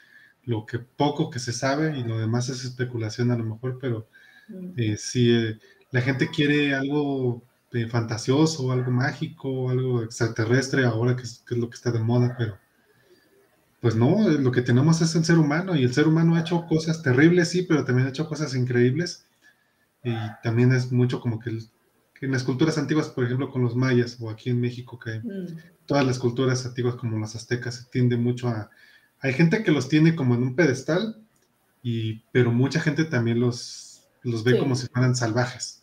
lo que poco que se sabe y lo demás es especulación a lo mejor, pero mm. eh, si eh, la gente quiere algo eh, fantasioso, algo mágico, algo extraterrestre, ahora que es, que es, lo que está de moda, pero pues no, lo que tenemos es el ser humano y el ser humano ha hecho cosas terribles, sí, pero también ha hecho cosas increíbles. Y también es mucho como que, en las culturas antiguas, por ejemplo, con los mayas o aquí en México, que mm. todas las culturas antiguas como las aztecas se tiende mucho a... Hay gente que los tiene como en un pedestal, y, pero mucha gente también los, los ve como si fueran salvajes,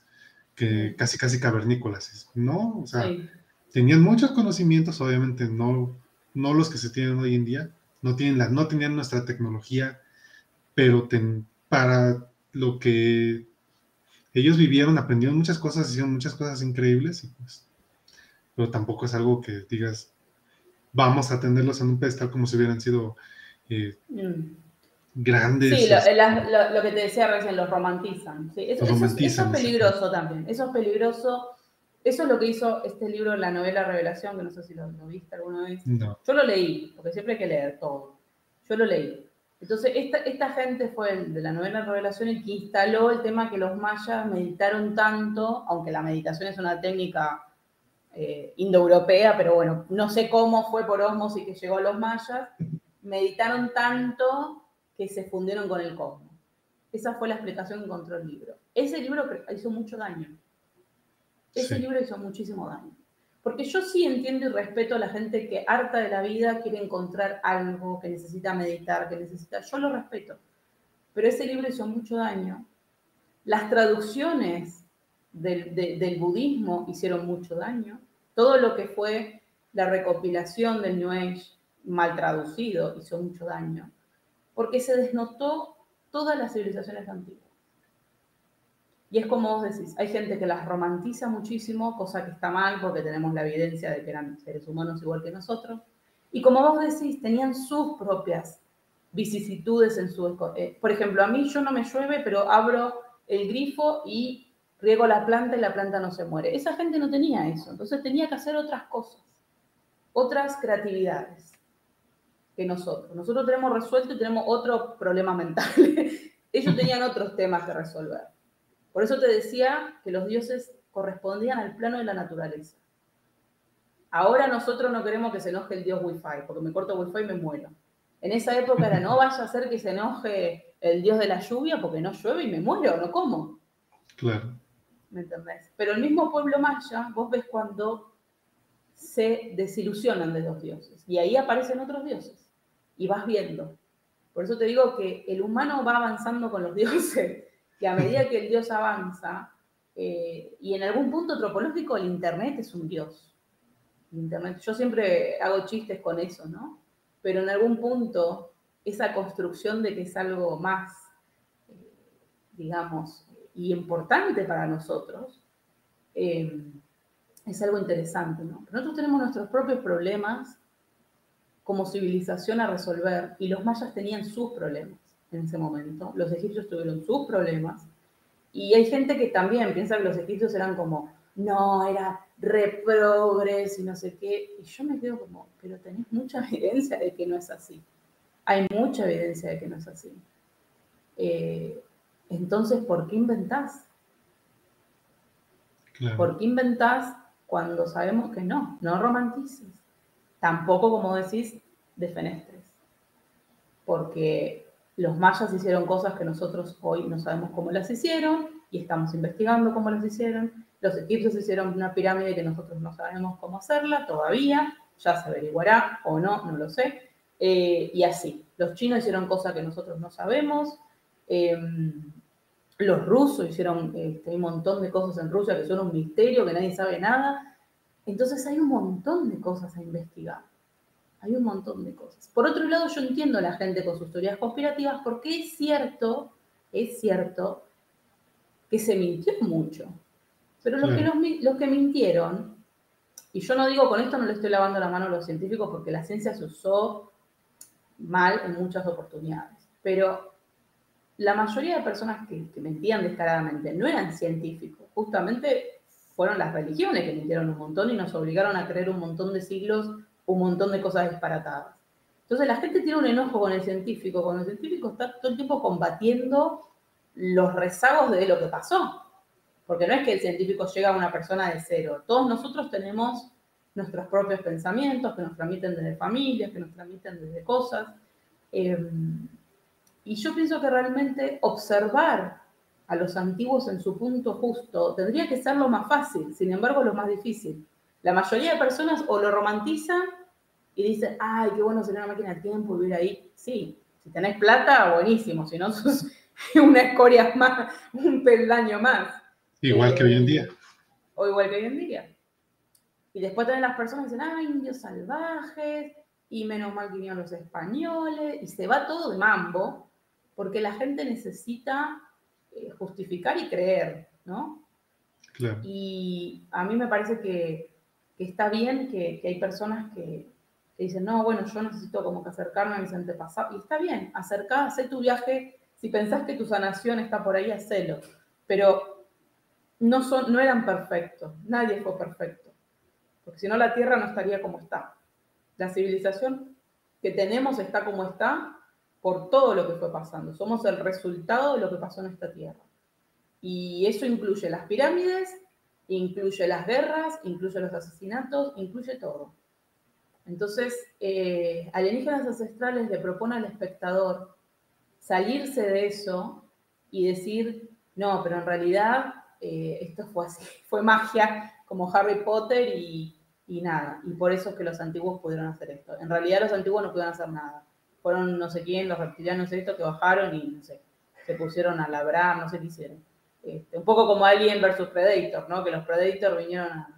que casi casi cavernícolas, ¿no? O sea, tenían muchos conocimientos, obviamente no, no los que se tienen hoy en día, no, tienen la, no tenían nuestra tecnología, pero para lo que ellos vivieron, aprendieron muchas cosas, hicieron muchas cosas increíbles, y pues, pero tampoco es algo que digas, vamos a tenerlos en un pedestal como si hubieran sido eh, mm. Grandes. Sí, lo, que te decía recién, los romantizan. Eso, es peligroso también, eso es peligroso. Eso es lo que hizo este libro, la novela Revelación, que no sé si lo, lo viste alguna vez. Yo lo leí, porque siempre hay que leer todo. Yo lo leí. Entonces, esta, gente fue de la novela Revelación el que instaló el tema que los mayas meditaron tanto, aunque la meditación es una técnica eh, indoeuropea, pero bueno, no sé cómo fue por osmosis que llegó a los mayas, meditaron tanto que se fundieron con el cosmos. Esa fue la explicación que encontró el libro. Ese libro hizo mucho daño. Ese libro hizo muchísimo daño. Porque yo sí entiendo y respeto a la gente que harta de la vida quiere encontrar algo, que necesita meditar, que necesita... Yo lo respeto. Pero ese libro hizo mucho daño. Las traducciones del, budismo hicieron mucho daño. Todo lo que fue la recopilación del New Age mal traducido hizo mucho daño. Porque se desnotó todas las civilizaciones antiguas. Y es como vos decís, hay gente que las romantiza muchísimo, cosa que está mal porque tenemos la evidencia de que eran seres humanos igual que nosotros. Y como vos decís, tenían sus propias vicisitudes en su... Eh, por ejemplo, a mí yo no me llueve, pero abro el grifo y riego la planta y la planta no se muere. Esa gente no tenía eso, entonces tenía que hacer otras cosas, otras creatividades que nosotros. Nosotros tenemos resuelto y tenemos otro problema mental. (laughs) Ellos tenían otros temas que resolver. Por eso te decía que los dioses correspondían al plano de la naturaleza. Ahora nosotros no queremos que se enoje el dios Wi-Fi, porque me corto Wi-Fi y me muero. En esa época era, no vaya a ser que se enoje el dios de la lluvia porque no llueve y me muero, no como. Claro. ¿Me entendés? Pero el mismo pueblo maya, vos ves cuando se desilusionan de los dioses. Y ahí aparecen otros dioses. Y vas viendo. Por eso te digo que el humano va avanzando con los (laughs) dioses que a medida que el Dios avanza, eh, y en algún punto antropológico el Internet es un Dios. Internet, yo siempre hago chistes con eso, ¿no? Pero en algún punto esa construcción de que es algo más, eh, digamos, y importante para nosotros, eh, es algo interesante, ¿no? Nosotros tenemos nuestros propios problemas como civilización a resolver y los mayas tenían sus problemas en ese momento. Los egipcios tuvieron sus problemas. Y hay gente que también piensa que los egipcios eran como, no, era reprogres y no sé qué. Y yo me quedo como, pero tenés mucha (laughs) evidencia de que no es así. Hay mucha evidencia de que no es así. Eh, entonces, ¿por qué inventás? ¿Por qué inventás cuando sabemos que no? No romantices. Tampoco, como decís, defenestres. Porque los mayas hicieron cosas que nosotros hoy no sabemos cómo las hicieron y estamos investigando cómo las hicieron. Los egipcios hicieron una pirámide que nosotros no sabemos cómo hacerla todavía, ya se averiguará o no, no lo sé. Eh, y así, los chinos hicieron cosas que nosotros no sabemos. Em, los rusos hicieron este, un montón de cosas en Rusia que son un misterio, que nadie sabe nada. Entonces hay un montón de cosas a investigar. Hay un montón de cosas. Por otro lado, yo entiendo a la gente con sus teorías conspirativas porque es cierto, es cierto que se mintió mucho. Pero los, que los, que mintieron, y yo no digo con esto, no le estoy lavando la mano a los científicos porque la ciencia se usó mal en muchas oportunidades, pero la mayoría de personas que, que mentían descaradamente no eran científicos, justamente fueron las religiones que mintieron un montón y nos obligaron a creer un montón de siglos, un montón de cosas disparatadas. Entonces la gente tiene un enojo con el científico, con el científico está todo el tiempo combatiendo los rezagos de lo que pasó. Porque no es que el científico llega a una persona de cero. Todos nosotros tenemos nuestros propios pensamientos que nos transmiten desde familias, que nos transmiten desde cosas. Em, y yo pienso que realmente observar a los antiguos en su punto justo tendría que ser lo más fácil, sin embargo lo más difícil. La mayoría de personas o lo romantizan y dicen, ay, qué bueno sería una máquina de tiempo vivir ahí. Sí, si tenés plata, buenísimo, si no, (laughs) sos una escoria más, un peldaño más. Igual que hoy en día. O igual que hoy en día. Y después también las personas dicen, ay, indios salvajes, y menos mal que vinieron los españoles, y se va todo de mambo, porque la gente necesita justificar y creer, ¿no? Claro. Y a mí me parece que, está bien que hay personas que, que dicen, no, bueno, yo necesito como que acercarme a mis antepasados. Y está bien, acercá, haz tu viaje. Si pensás que tu sanación está por ahí, hacelo. Pero no, son, no eran perfectos, nadie fue perfecto. Porque si no, la Tierra no estaría como está. La civilización que tenemos está como está por todo lo que fue pasando. Somos el resultado de lo que pasó en esta Tierra. Y eso incluye las pirámides, incluye las guerras, incluye los asesinatos, incluye todo. Entonces, eh, Alienígenas Ancestrales le propone al espectador salirse de eso y decir, no, pero en realidad eh, esto fue así, (laughs) fue magia como Harry Potter y, nada. Y por eso es que los antiguos pudieron hacer esto. En realidad los antiguos no pudieron hacer nada. Fueron no sé quién, los reptilianos esto, que bajaron y no sé, se pusieron a labrar, no sé qué hicieron. Este, un poco como Alien versus Predator, ¿no? Que los Predators vinieron a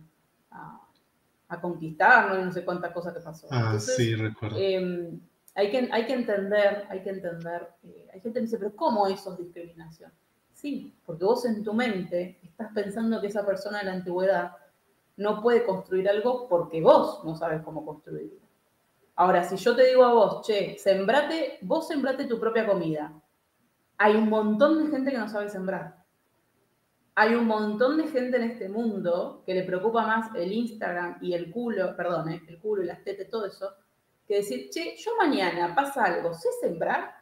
a conquistarnos y no sé cuántas cosas que pasó. Ah, sí, recuerdo. Em, hay, que, hay que entender, hay que entender, eh, hay gente que dice, pero ¿cómo eso es discriminación? Sí, porque vos en tu mente estás pensando que esa persona de la antigüedad no puede construir algo porque vos no sabes cómo construirlo. Ahora, si yo te digo a vos, che, sembrate, vos sembrate tu propia comida. Hay un montón de gente que no sabe sembrar hay un montón de gente en este mundo que le preocupa más el Instagram y el culo, perdón, eh, el culo y las tetas, todo eso, que decir, che, yo mañana pasa algo, sé sembrar,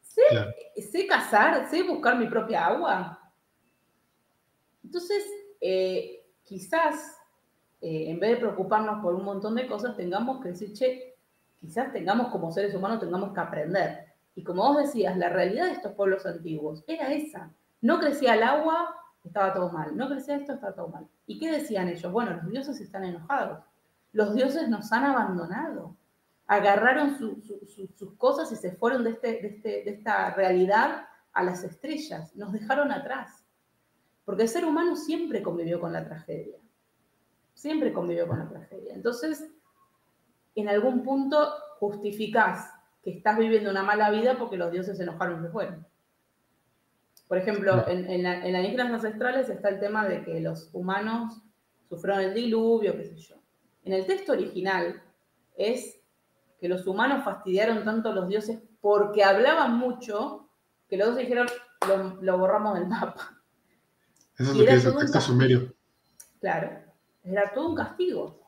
sé, sé cazar, sé buscar mi propia agua. Entonces, eh, quizás eh, en vez de preocuparnos por un montón de cosas, tengamos que decir, che, quizás tengamos como seres humanos, tengamos que aprender. Y como vos decías, la realidad de estos pueblos antiguos era esa no crecía el agua, estaba todo mal. No crecía esto, estaba todo mal. ¿Y qué decían ellos? Bueno, los dioses están enojados. Los dioses nos han abandonado. Agarraron sus cosas y se fueron de, este, este, de esta realidad a las estrellas. Nos dejaron atrás. Porque el ser humano siempre convivió con la tragedia. Siempre convivió con la tragedia. Entonces, en algún punto justificás que estás viviendo una mala vida porque los dioses se enojaron y se fueron. Por ejemplo, en, en, las islas ancestrales está el tema de que los humanos sufrieron el diluvio, qué sé yo. En el texto original es que los humanos fastidiaron tanto a los dioses porque hablaban mucho que los dioses dijeron, lo, borramos del mapa. Eso es lo que dice el texto sumerio. Claro, era todo un castigo.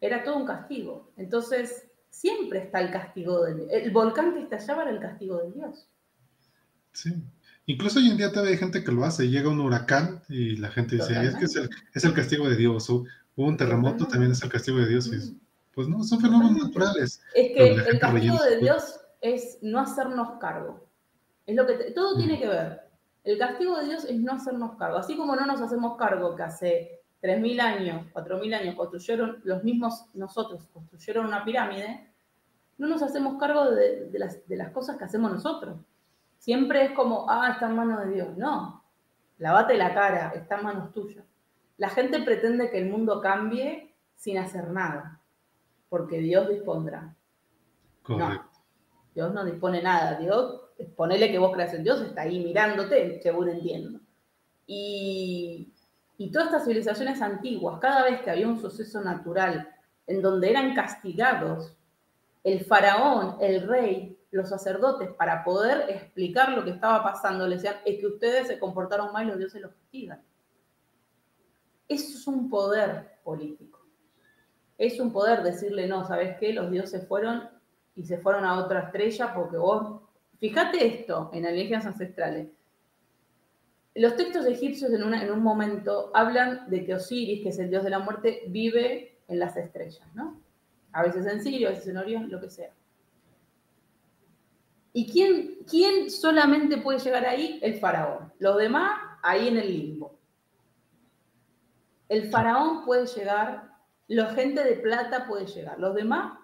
Era todo un castigo. Entonces, siempre está el castigo del El volcán que estallaba era el castigo de Dios. Sí. Incluso hoy en día todavía hay gente que lo hace. Llega un huracán y la gente dice, es que es el, castigo de Dios. O un terremoto también es el castigo de Dios. pues no, son fenómenos naturales. Es que el castigo de Dios es no hacernos cargo. Es lo que todo tiene mm. que ver. El castigo de Dios es no hacernos cargo. Así como no nos hacemos cargo que hace 3.000 años, 4.000 años construyeron, los mismos nosotros construyeron una pirámide, no nos hacemos cargo de, las, de las cosas que hacemos nosotros. Siempre es como, ah, está en manos de Dios. No, lavate la cara, está en manos tuyas. La gente pretende que el mundo cambie sin hacer nada, porque Dios dispondrá. Correcto. No, Dios no dispone nada. Dios ponele que vos creas en Dios, está ahí mirándote, según entiendo. Y, todas estas civilizaciones antiguas, cada vez que había un suceso natural en donde eran castigados, el faraón, el rey, los sacerdotes, para poder explicar lo que estaba pasando, le decían, es que ustedes se comportaron mal y los dioses los castigan. Eso es un poder político. Es un poder decirle, no, ¿sabes qué? Los dioses fueron y se fueron a otra estrella porque vos... Fíjate esto en alienígenas ancestrales. Los textos egipcios en, un momento hablan de que Osiris, que es el dios de la muerte, vive en las estrellas, ¿no? A veces en Sirio, a veces en Orión, lo que sea. ¿Y quién, quién solamente puede llegar ahí? El faraón. Los demás, ahí en el limbo. El faraón puede llegar, la gente de plata puede llegar. Los demás,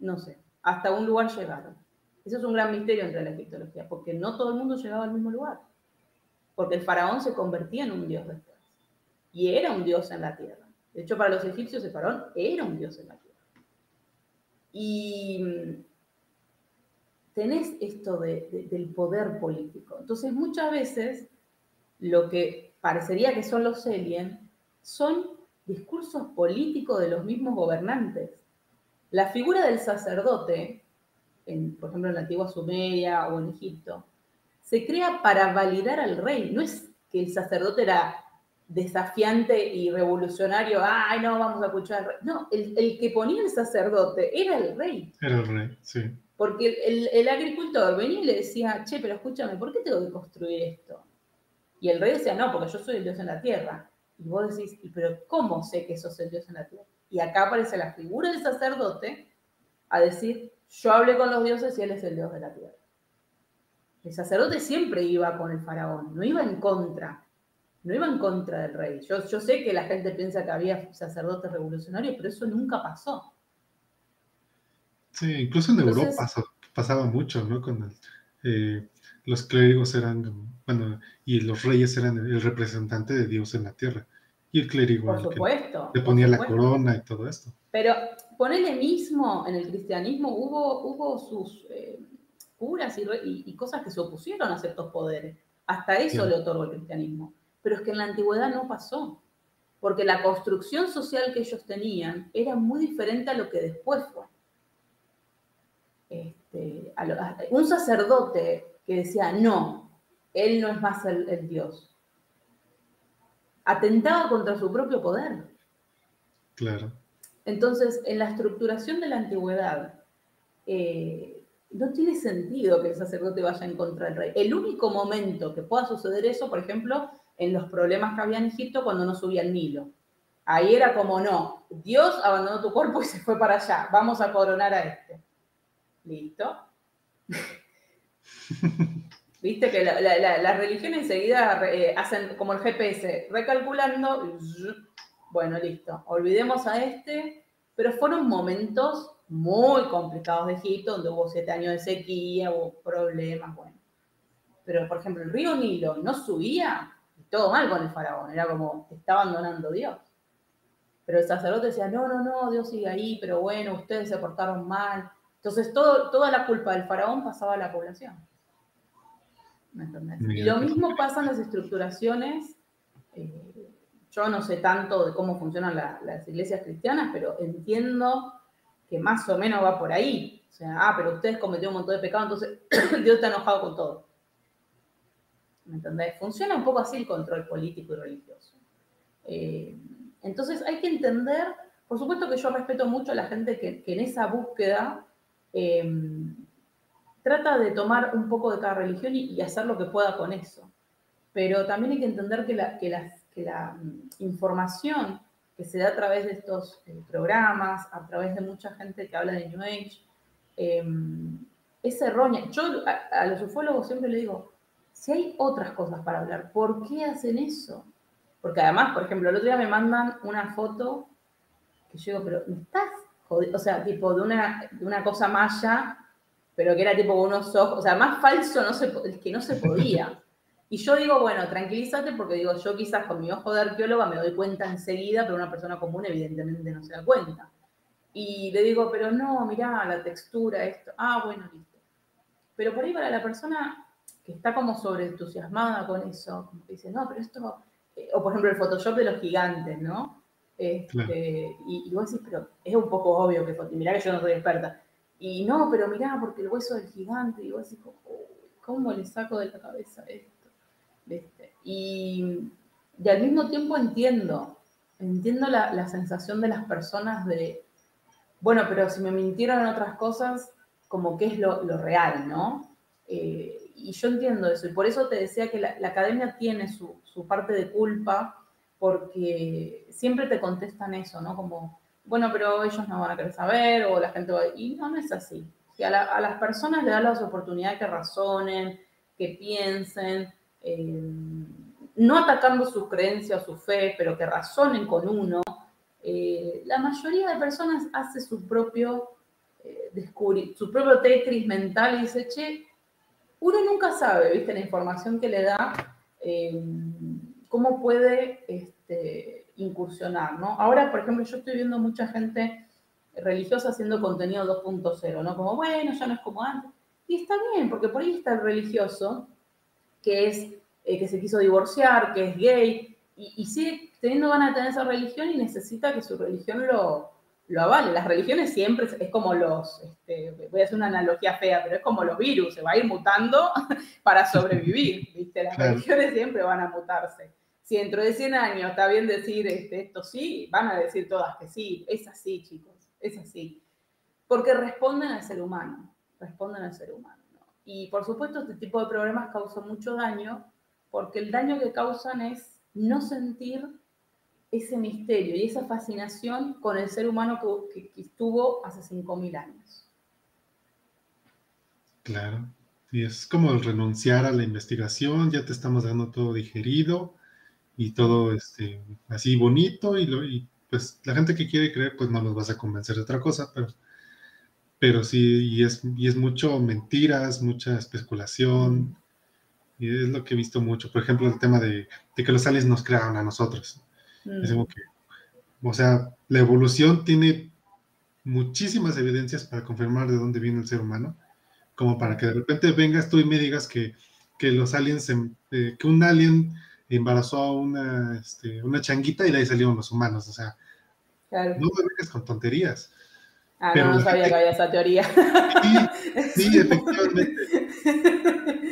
no sé, hasta un lugar llegaron. Eso es un gran misterio entre la egiptología, porque no todo el mundo llegaba al mismo lugar. Porque el faraón se convertía en un dios después. Y era un dios en la tierra. De hecho, para los egipcios el faraón era un dios en la tierra. Y tenés esto del poder político. Entonces, muchas veces lo que parecería que son los alien son discursos políticos de los mismos gobernantes. La figura del sacerdote, en, por ejemplo en la antigua Sumeria o en Egipto, se crea para validar al rey. No es que el sacerdote era desafiante y revolucionario, ay, no, vamos a escuchar al rey. No, el, que ponía el sacerdote era el rey. Era el rey, sí. Porque el, agricultor venía y le decía, che, pero escúchame, ¿por qué tengo que construir esto? Y el rey decía, no, porque yo soy el Dios en la tierra. Y vos decís, pero ¿cómo sé que sos el Dios en la tierra? Y acá aparece la figura del sacerdote a decir, yo hablé con los dioses y él es el Dios de la tierra. El sacerdote siempre iba con el faraón, no iba en contra no iba en contra del rey. Yo, yo sé que la gente piensa que había sacerdotes revolucionarios, pero eso nunca pasó. Sí, incluso en Europa pasaba mucho, ¿no? Con eh, los clérigos eran, bueno, y los reyes eran el representante de Dios en la tierra. Y el clérigo por supuesto, le ponía la corona y todo esto. Pero ponele mismo, en el cristianismo hubo, hubo sus eh, curas y, cosas que se opusieron a ciertos poderes. Hasta eso le otorgó el cristianismo pero es que en la antigüedad no pasó, porque la construcción social que ellos tenían era muy diferente a lo que después fue. Este, un sacerdote que decía, no, él no es más el, Dios, atentaba contra su propio poder. Claro. Entonces, en la estructuración de la antigüedad, eh, no tiene sentido que el sacerdote vaya en contra del rey. El único momento que pueda suceder eso, por ejemplo, en los problemas que había en Egipto cuando no subía el Nilo. Ahí era como, no, Dios abandonó tu cuerpo y se fue para allá, vamos a coronar a este. Listo. (laughs) Viste que la, la, religión enseguida eh, hacen como el GPS, recalculando, bueno, listo, olvidemos a este, pero fueron momentos muy complicados de Egipto, donde hubo siete años de sequía, hubo problemas, bueno. Pero, por ejemplo, el río Nilo no subía todo mal con el faraón, era como, está abandonando Dios. Pero el sacerdote decía, no, no, no, Dios sigue ahí, pero bueno, ustedes se portaron mal. Entonces todo, toda la culpa del faraón pasaba a la población. ¿Me entendés? Y lo mismo pasa en las estructuraciones. Eh, yo no sé tanto de cómo funcionan las iglesias cristianas, pero entiendo que más o menos va por ahí. O sea, ah, pero ustedes cometieron un montón de pecados, entonces (clears throat) Dios está enojado con todo. ¿Me entendés? Funciona un poco así el control político y religioso. Eh, entonces hay que entender, por supuesto que yo respeto mucho a la gente que, en esa búsqueda em, trata de tomar un poco de cada religión y, hacer lo que pueda con eso. Pero también hay que entender que la, mm, información que se da a través de estos eh, programas, a través de mucha gente que habla de New Age, em, es errónea. Yo a los ufólogos siempre le digo, si hay otras cosas para hablar, ¿por qué hacen eso? Porque además, por ejemplo, el otro día me mandan una foto que yo digo, pero ¿me estás jodiendo? O sea, tipo de una, de una cosa maya, pero que era tipo unos ojos, o sea, más falso no se, que no se podía. (laughs) Y yo digo, bueno, tranquilízate porque digo, yo quizás con mi ojo de arqueóloga me doy cuenta enseguida, pero una persona común evidentemente no se da cuenta. Y le digo, pero no, mirá, la textura, esto. Ah, bueno, listo. Pero por ahí para la persona que está como sobreentusiasmada con eso, como que dice, no, pero esto, eh, o por ejemplo el Photoshop de los gigantes, ¿no? Este, y, vos decís, pero es un poco obvio que, mirá que yo no soy experta. Y no, pero mirá, porque el hueso del gigante, y vos decís, ¿cómo le saco de la cabeza esto? Y, y, al mismo tiempo entiendo, entiendo la, sensación de las personas de, bueno, pero si me mintieron en otras cosas, como que es lo, real, ¿no? Eh, y yo entiendo eso, y por eso te decía que la, academia tiene su, su, parte de culpa, porque siempre te contestan eso, ¿no? Como, bueno, pero ellos no van a querer saber, o la gente va a... Y no, es así. Que a, las personas le dan las oportunidades que razonen, que piensen, eh, no atacando su creencia o su fe, pero que razonen con uno. Eh, la mayoría de personas hace su propio eh, su propio Tetris mental y dice, che, uno nunca sabe, viste, la información que le da, cómo puede este, incursionar, ¿no? Ahora, por ejemplo, yo estoy viendo mucha gente religiosa haciendo contenido 2.0, ¿no? Como, bueno, ya no es como antes. Y está bien, porque por ahí está el religioso, que es, eh, que se quiso divorciar, que es gay, y, sigue teniendo ganas de tener esa religión y necesita que su religión lo, lo avale. Las religiones siempre es como los, este, voy a hacer una analogía fea, pero es como los virus, se va a ir mutando (laughs) para sobrevivir, ¿viste? Las religiones siempre van a mutarse si dentro de 100 años está bien decir este, esto sí, van a decir todas que sí. Es así, chicos, es así. Porque responden al ser humano, responden al ser humano. Y por supuesto, este tipo de problemas causan mucho daño, porque el daño que causan es no sentir ese misterio y esa fascinación con el ser humano que, que estuvo hace 5.000 años. Claro, y es como renunciar a la investigación, ya te estamos dando todo digerido, y todo este, así bonito y, lo, y pues la gente que quiere creer pues no los vas a convencer de otra cosa, pero, pero sí, y es, y es mucho mentiras, mucha especulación, y es lo que he visto mucho. Por ejemplo, el tema de, de que los aliens nos crearon a nosotros. Es como que, o sea, la evolución tiene muchísimas evidencias para confirmar de dónde viene el ser humano, como para que de repente vengas tú y me digas que, que los aliens, eh, que un alien embarazó a una, este, una changuita y de ahí salieron los humanos. O sea, no me vengas con tonterías. Ah, no, no sabía que había esa teoría. Sí, sí, efectivamente.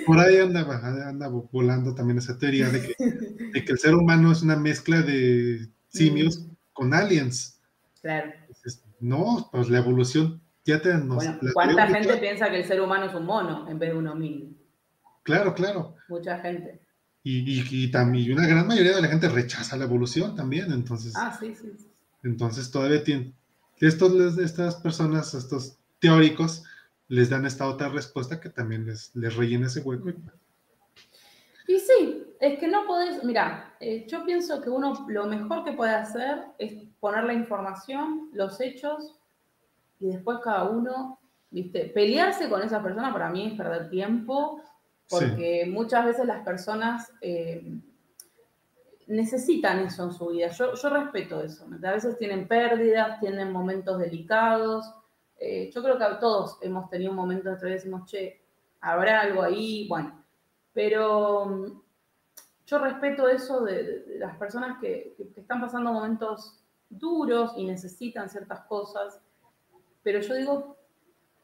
Por ahí andaba, anda volando también esa teoría de que, de que, el ser humano es una mezcla de simios mm. con aliens. Claro. no, pues la evolución ya te nos. Bueno, ¿Cuánta gente piensa que el ser humano es un mono en vez de un homínido? Claro, claro. Mucha gente. Y, también una gran mayoría de la gente rechaza la evolución también, entonces. Ah, sí, sí. Entonces todavía tienen, estos, estas personas, estos teóricos, les dan esta otra respuesta que también les, les rellena ese hueco. Y sí, es que no podés, mira, eh, yo pienso que uno lo mejor que puede hacer es poner la información, los hechos, y después cada uno, viste, pelearse con esa persona para mí es perder tiempo porque muchas veces las personas eh, necesitan eso en su vida. Yo, respeto eso. A veces tienen pérdidas, tienen momentos delicados. Eh, yo creo que todos hemos tenido un momento en que decimos, che, habrá algo ahí, bueno. Pero mm, yo respeto eso de, las personas que, que, están pasando momentos duros y necesitan ciertas cosas. Pero yo digo,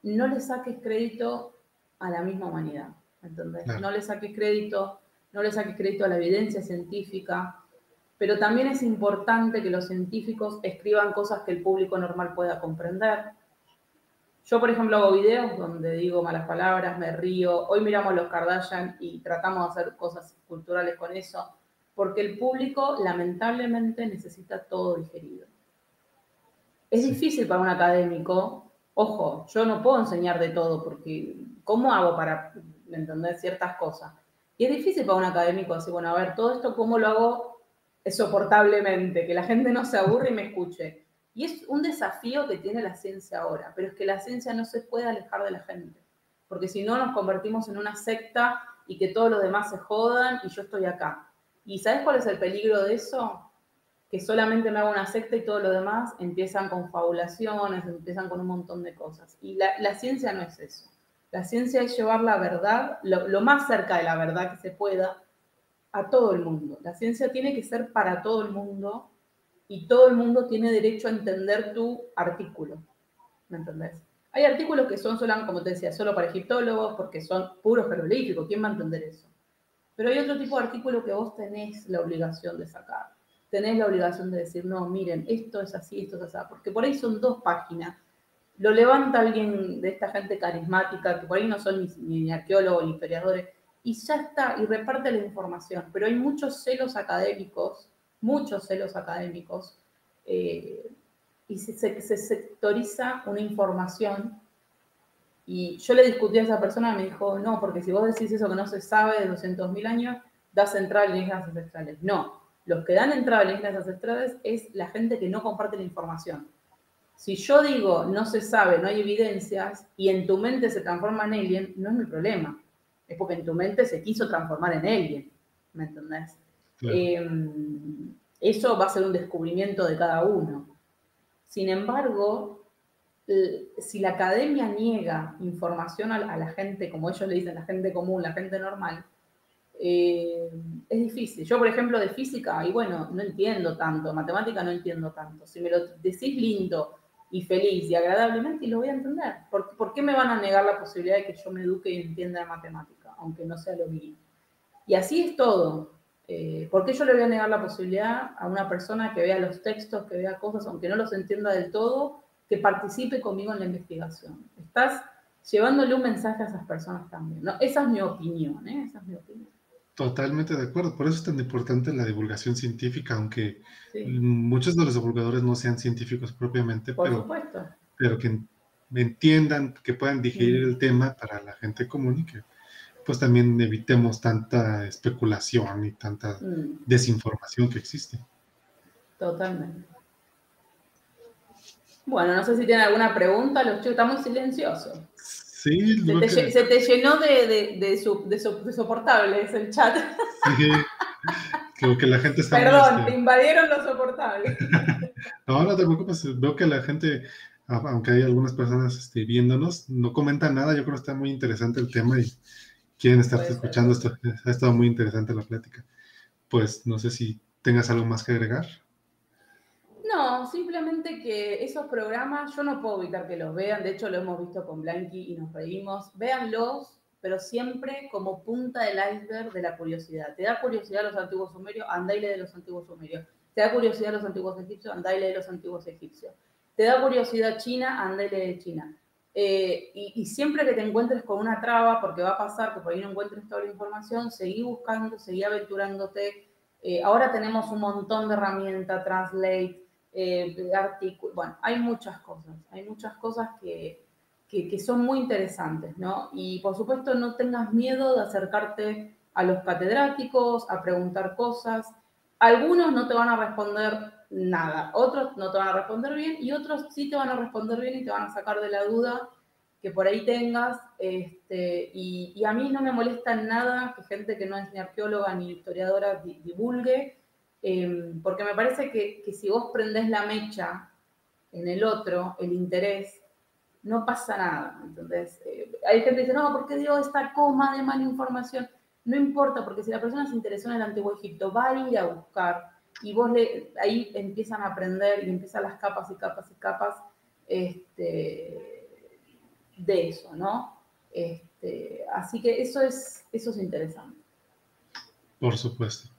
no le saques crédito a la misma humanidad. No le saques crédito, no le saques crédito a la evidencia científica, pero también es importante que los científicos escriban cosas que el público normal pueda comprender. Yo, por ejemplo, hago videos donde digo malas palabras, me río. Hoy miramos los Kardashian y tratamos de hacer cosas culturales con eso, porque el público lamentablemente necesita todo digerido. Es difícil para un académico, ojo, yo no puedo enseñar de todo, porque ¿cómo hago para entender ciertas cosas. Y es difícil para un académico decir, bueno, a ver, todo esto, ¿cómo lo hago soportablemente? Que la gente no se aburre y me escuche. Y es un desafío que tiene la ciencia ahora, pero es que la ciencia no se puede alejar de la gente, porque si no nos convertimos en una secta y que todos los demás se jodan y yo estoy acá. ¿Y sabes cuál es el peligro de eso? Que solamente me hago una secta y todos los demás empiezan con fabulaciones, empiezan con un montón de cosas. Y la, la ciencia no es eso. La ciencia es llevar la verdad, lo, más cerca de la verdad que se pueda, a todo el mundo. La ciencia tiene que ser para todo el mundo y todo el mundo tiene derecho a entender tu artículo. ¿Me entendés? Hay artículos que son solo, como te decía, solo para egiptólogos porque son puros jeroglíficos. ¿Quién va a entender eso? Pero hay otro tipo de artículo que vos tenés la obligación de sacar. Tenés la obligación de decir, no, miren, esto es así, esto es así. Porque por ahí son dos páginas lo levanta alguien de esta gente carismática, que por ahí no son ni, arqueólogos ni historiadores, y ya está, y reparte la información. Pero hay muchos celos académicos, muchos celos académicos, eh, y se, sectoriza una información. Y yo le discutí a esa persona me dijo, no, porque si vos decís eso que no se sabe de 200.000 años, das entrada a líneas ancestrales. No, los que dan entrada a líneas ancestrales es la gente que no comparte la información. Si yo digo no se sabe, no hay evidencias, y en tu mente se transforma en alien, no es mi problema. Es porque en tu mente se quiso transformar en alien. ¿Me entendés? Em, eso va a ser un descubrimiento de cada uno. Sin embargo, si la academia niega información a, la gente, como ellos le dicen, la gente común, la gente normal, eh, es difícil. Yo, por ejemplo, de física, y bueno, no entiendo tanto, matemática no entiendo tanto. Si me lo decís lindo, y feliz y agradablemente y lo voy a entender. ¿Por, ¿Por, qué me van a negar la posibilidad de que yo me eduque y entienda matemática, aunque no sea lo mío? Y así es todo. Eh, ¿Por qué yo le voy a negar la posibilidad a una persona que vea los textos, que vea cosas, aunque no los entienda del todo, que participe conmigo en la investigación? Estás llevándole un mensaje a esas personas también. ¿no? Esa es mi opinión, ¿eh? Esa es mi opinión. Totalmente de acuerdo. Por eso es tan importante la divulgación científica, aunque muchos de los divulgadores no sean científicos propiamente, pero, pero que entiendan, que puedan digerir el tema para la gente común y que pues también evitemos tanta especulación y tanta mm. desinformación que existe. Totalmente. Bueno, no sé si tienen alguna pregunta, los chicos estamos silenciosos. Sí, se te, llenó de, de, de, soportables el chat. Sí, creo que la gente está... Perdón, te invadieron los soportables. (laughs) no, no te preocupes, veo que la gente, aunque hay algunas personas este, viéndonos, no comentan nada, yo creo que está muy interesante el tema y quieren estar escuchando esto, ha estado muy interesante la plática. Pues no sé si tengas algo más que agregar. No, simplemente que esos programas yo no puedo evitar que los vean, de hecho lo hemos visto con Blanqui y nos reímos, véanlos, pero siempre como punta del iceberg de la curiosidad. ¿Te da curiosidad los antiguos sumerios? Andá y lee de los antiguos sumerios. ¿Te da curiosidad los antiguos egipcios? Andá y lee de los antiguos egipcios. ¿Te da curiosidad China? Andá y lee de China. Eh, y, siempre que te encuentres con una traba, porque va a pasar que por ahí no encuentres toda la información, seguí buscando, seguí aventurándote. Eh, ahora tenemos un montón de herramientas, Translate, eh, bueno, hay muchas cosas, hay muchas cosas que, que, son muy interesantes, ¿no? Y por supuesto no tengas miedo de acercarte a los catedráticos, a preguntar cosas. Algunos no te van a responder nada, otros no te van a responder bien y otros sí te van a responder bien y te van a sacar de la duda que por ahí tengas. Este, y, y a mí no me molesta nada que gente que no es ni arqueóloga ni historiadora divulgue Em, porque me parece que, si vos prendés la mecha en el otro, el interés, no pasa nada. Entonces, eh, hay gente que dice, no, ¿por qué dio esta coma de mala información? No importa, porque si la persona se interesó en el Antiguo Egipto, va a ir a buscar y vos le, ahí empiezan a aprender y empiezan las capas y capas y capas este, de eso, ¿no? Este, así que eso es, eso es interesante. Por supuesto.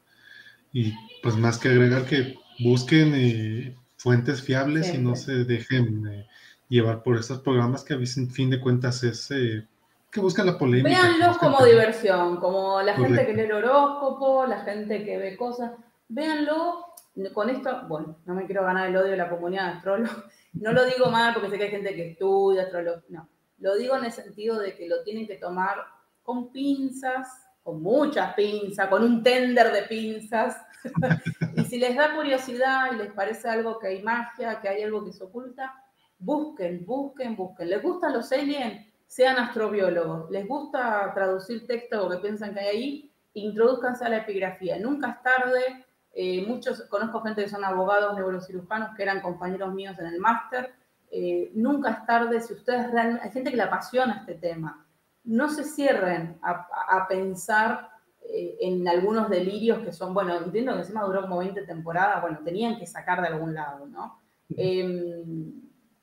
Y pues más que agregar que busquen eh, fuentes fiables y no se dejen eh, llevar por estos programas que a fin de cuentas es eh, que buscan la polémica. Véanlos como diversión, como la gente que lee el horóscopo, la gente que ve cosas. Véanlo con esto, bueno, no me quiero ganar el odio de la comunidad de astrólogos, no lo digo mal porque sé que hay gente que estudia astrología, no, lo digo en el sentido de que lo tienen que tomar con pinzas, con muchas pinzas, con un tender de pinzas. (laughs) y si les da curiosidad y les parece algo que hay magia, que hay algo que se oculta, busquen, busquen, busquen. ¿Les gustan los aliens? Sean astrobiólogos. ¿Les gusta traducir texto que piensan que hay ahí? Introduzcanse a la epigrafía. Nunca es tarde. Eh, muchos, conozco gente que son abogados neurocirujanos que eran compañeros míos en el máster. Eh, nunca es tarde si ustedes realmente, hay gente que le apasiona este tema no se cierren a, pensar eh, en algunos delirios que son, bueno, entiendo que encima duró como 20 temporadas, bueno, tenían que sacar de algún lado, ¿no? Em,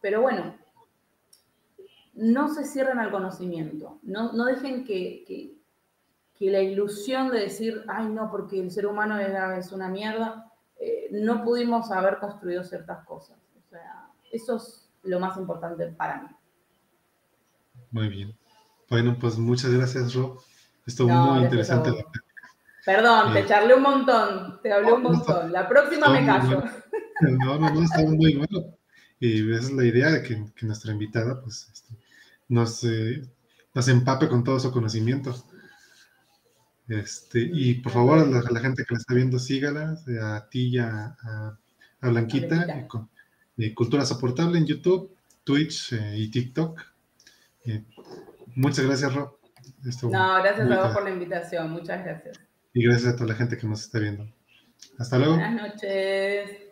pero bueno, no se cierren al conocimiento, no, dejen que, la ilusión de decir, ay no, porque el ser humano es una mierda, eh, no pudimos haber construido ciertas cosas. O sea, eso es lo más importante para mí. Muy bien. Bueno, pues muchas gracias, Rob. Estuvo muy interesante la Perdón, te eh, charlé un montón, te hablé un montón. la próxima me callo. (laughs) No, no, no, está muy bueno. Y esa es la idea de que, nuestra invitada pues, este, nos, eh, nos empape con todo su conocimiento. Este, y por favor, a la, gente que la está viendo, sígala, a ti y a, Blanquita, eh, Cultura Soportable en YouTube, Twitch y TikTok. Muchas gracias, Rob. no, gracias a vos por la invitación, muchas gracias. Y gracias a toda la gente que nos está viendo. Hasta luego. Buenas noches.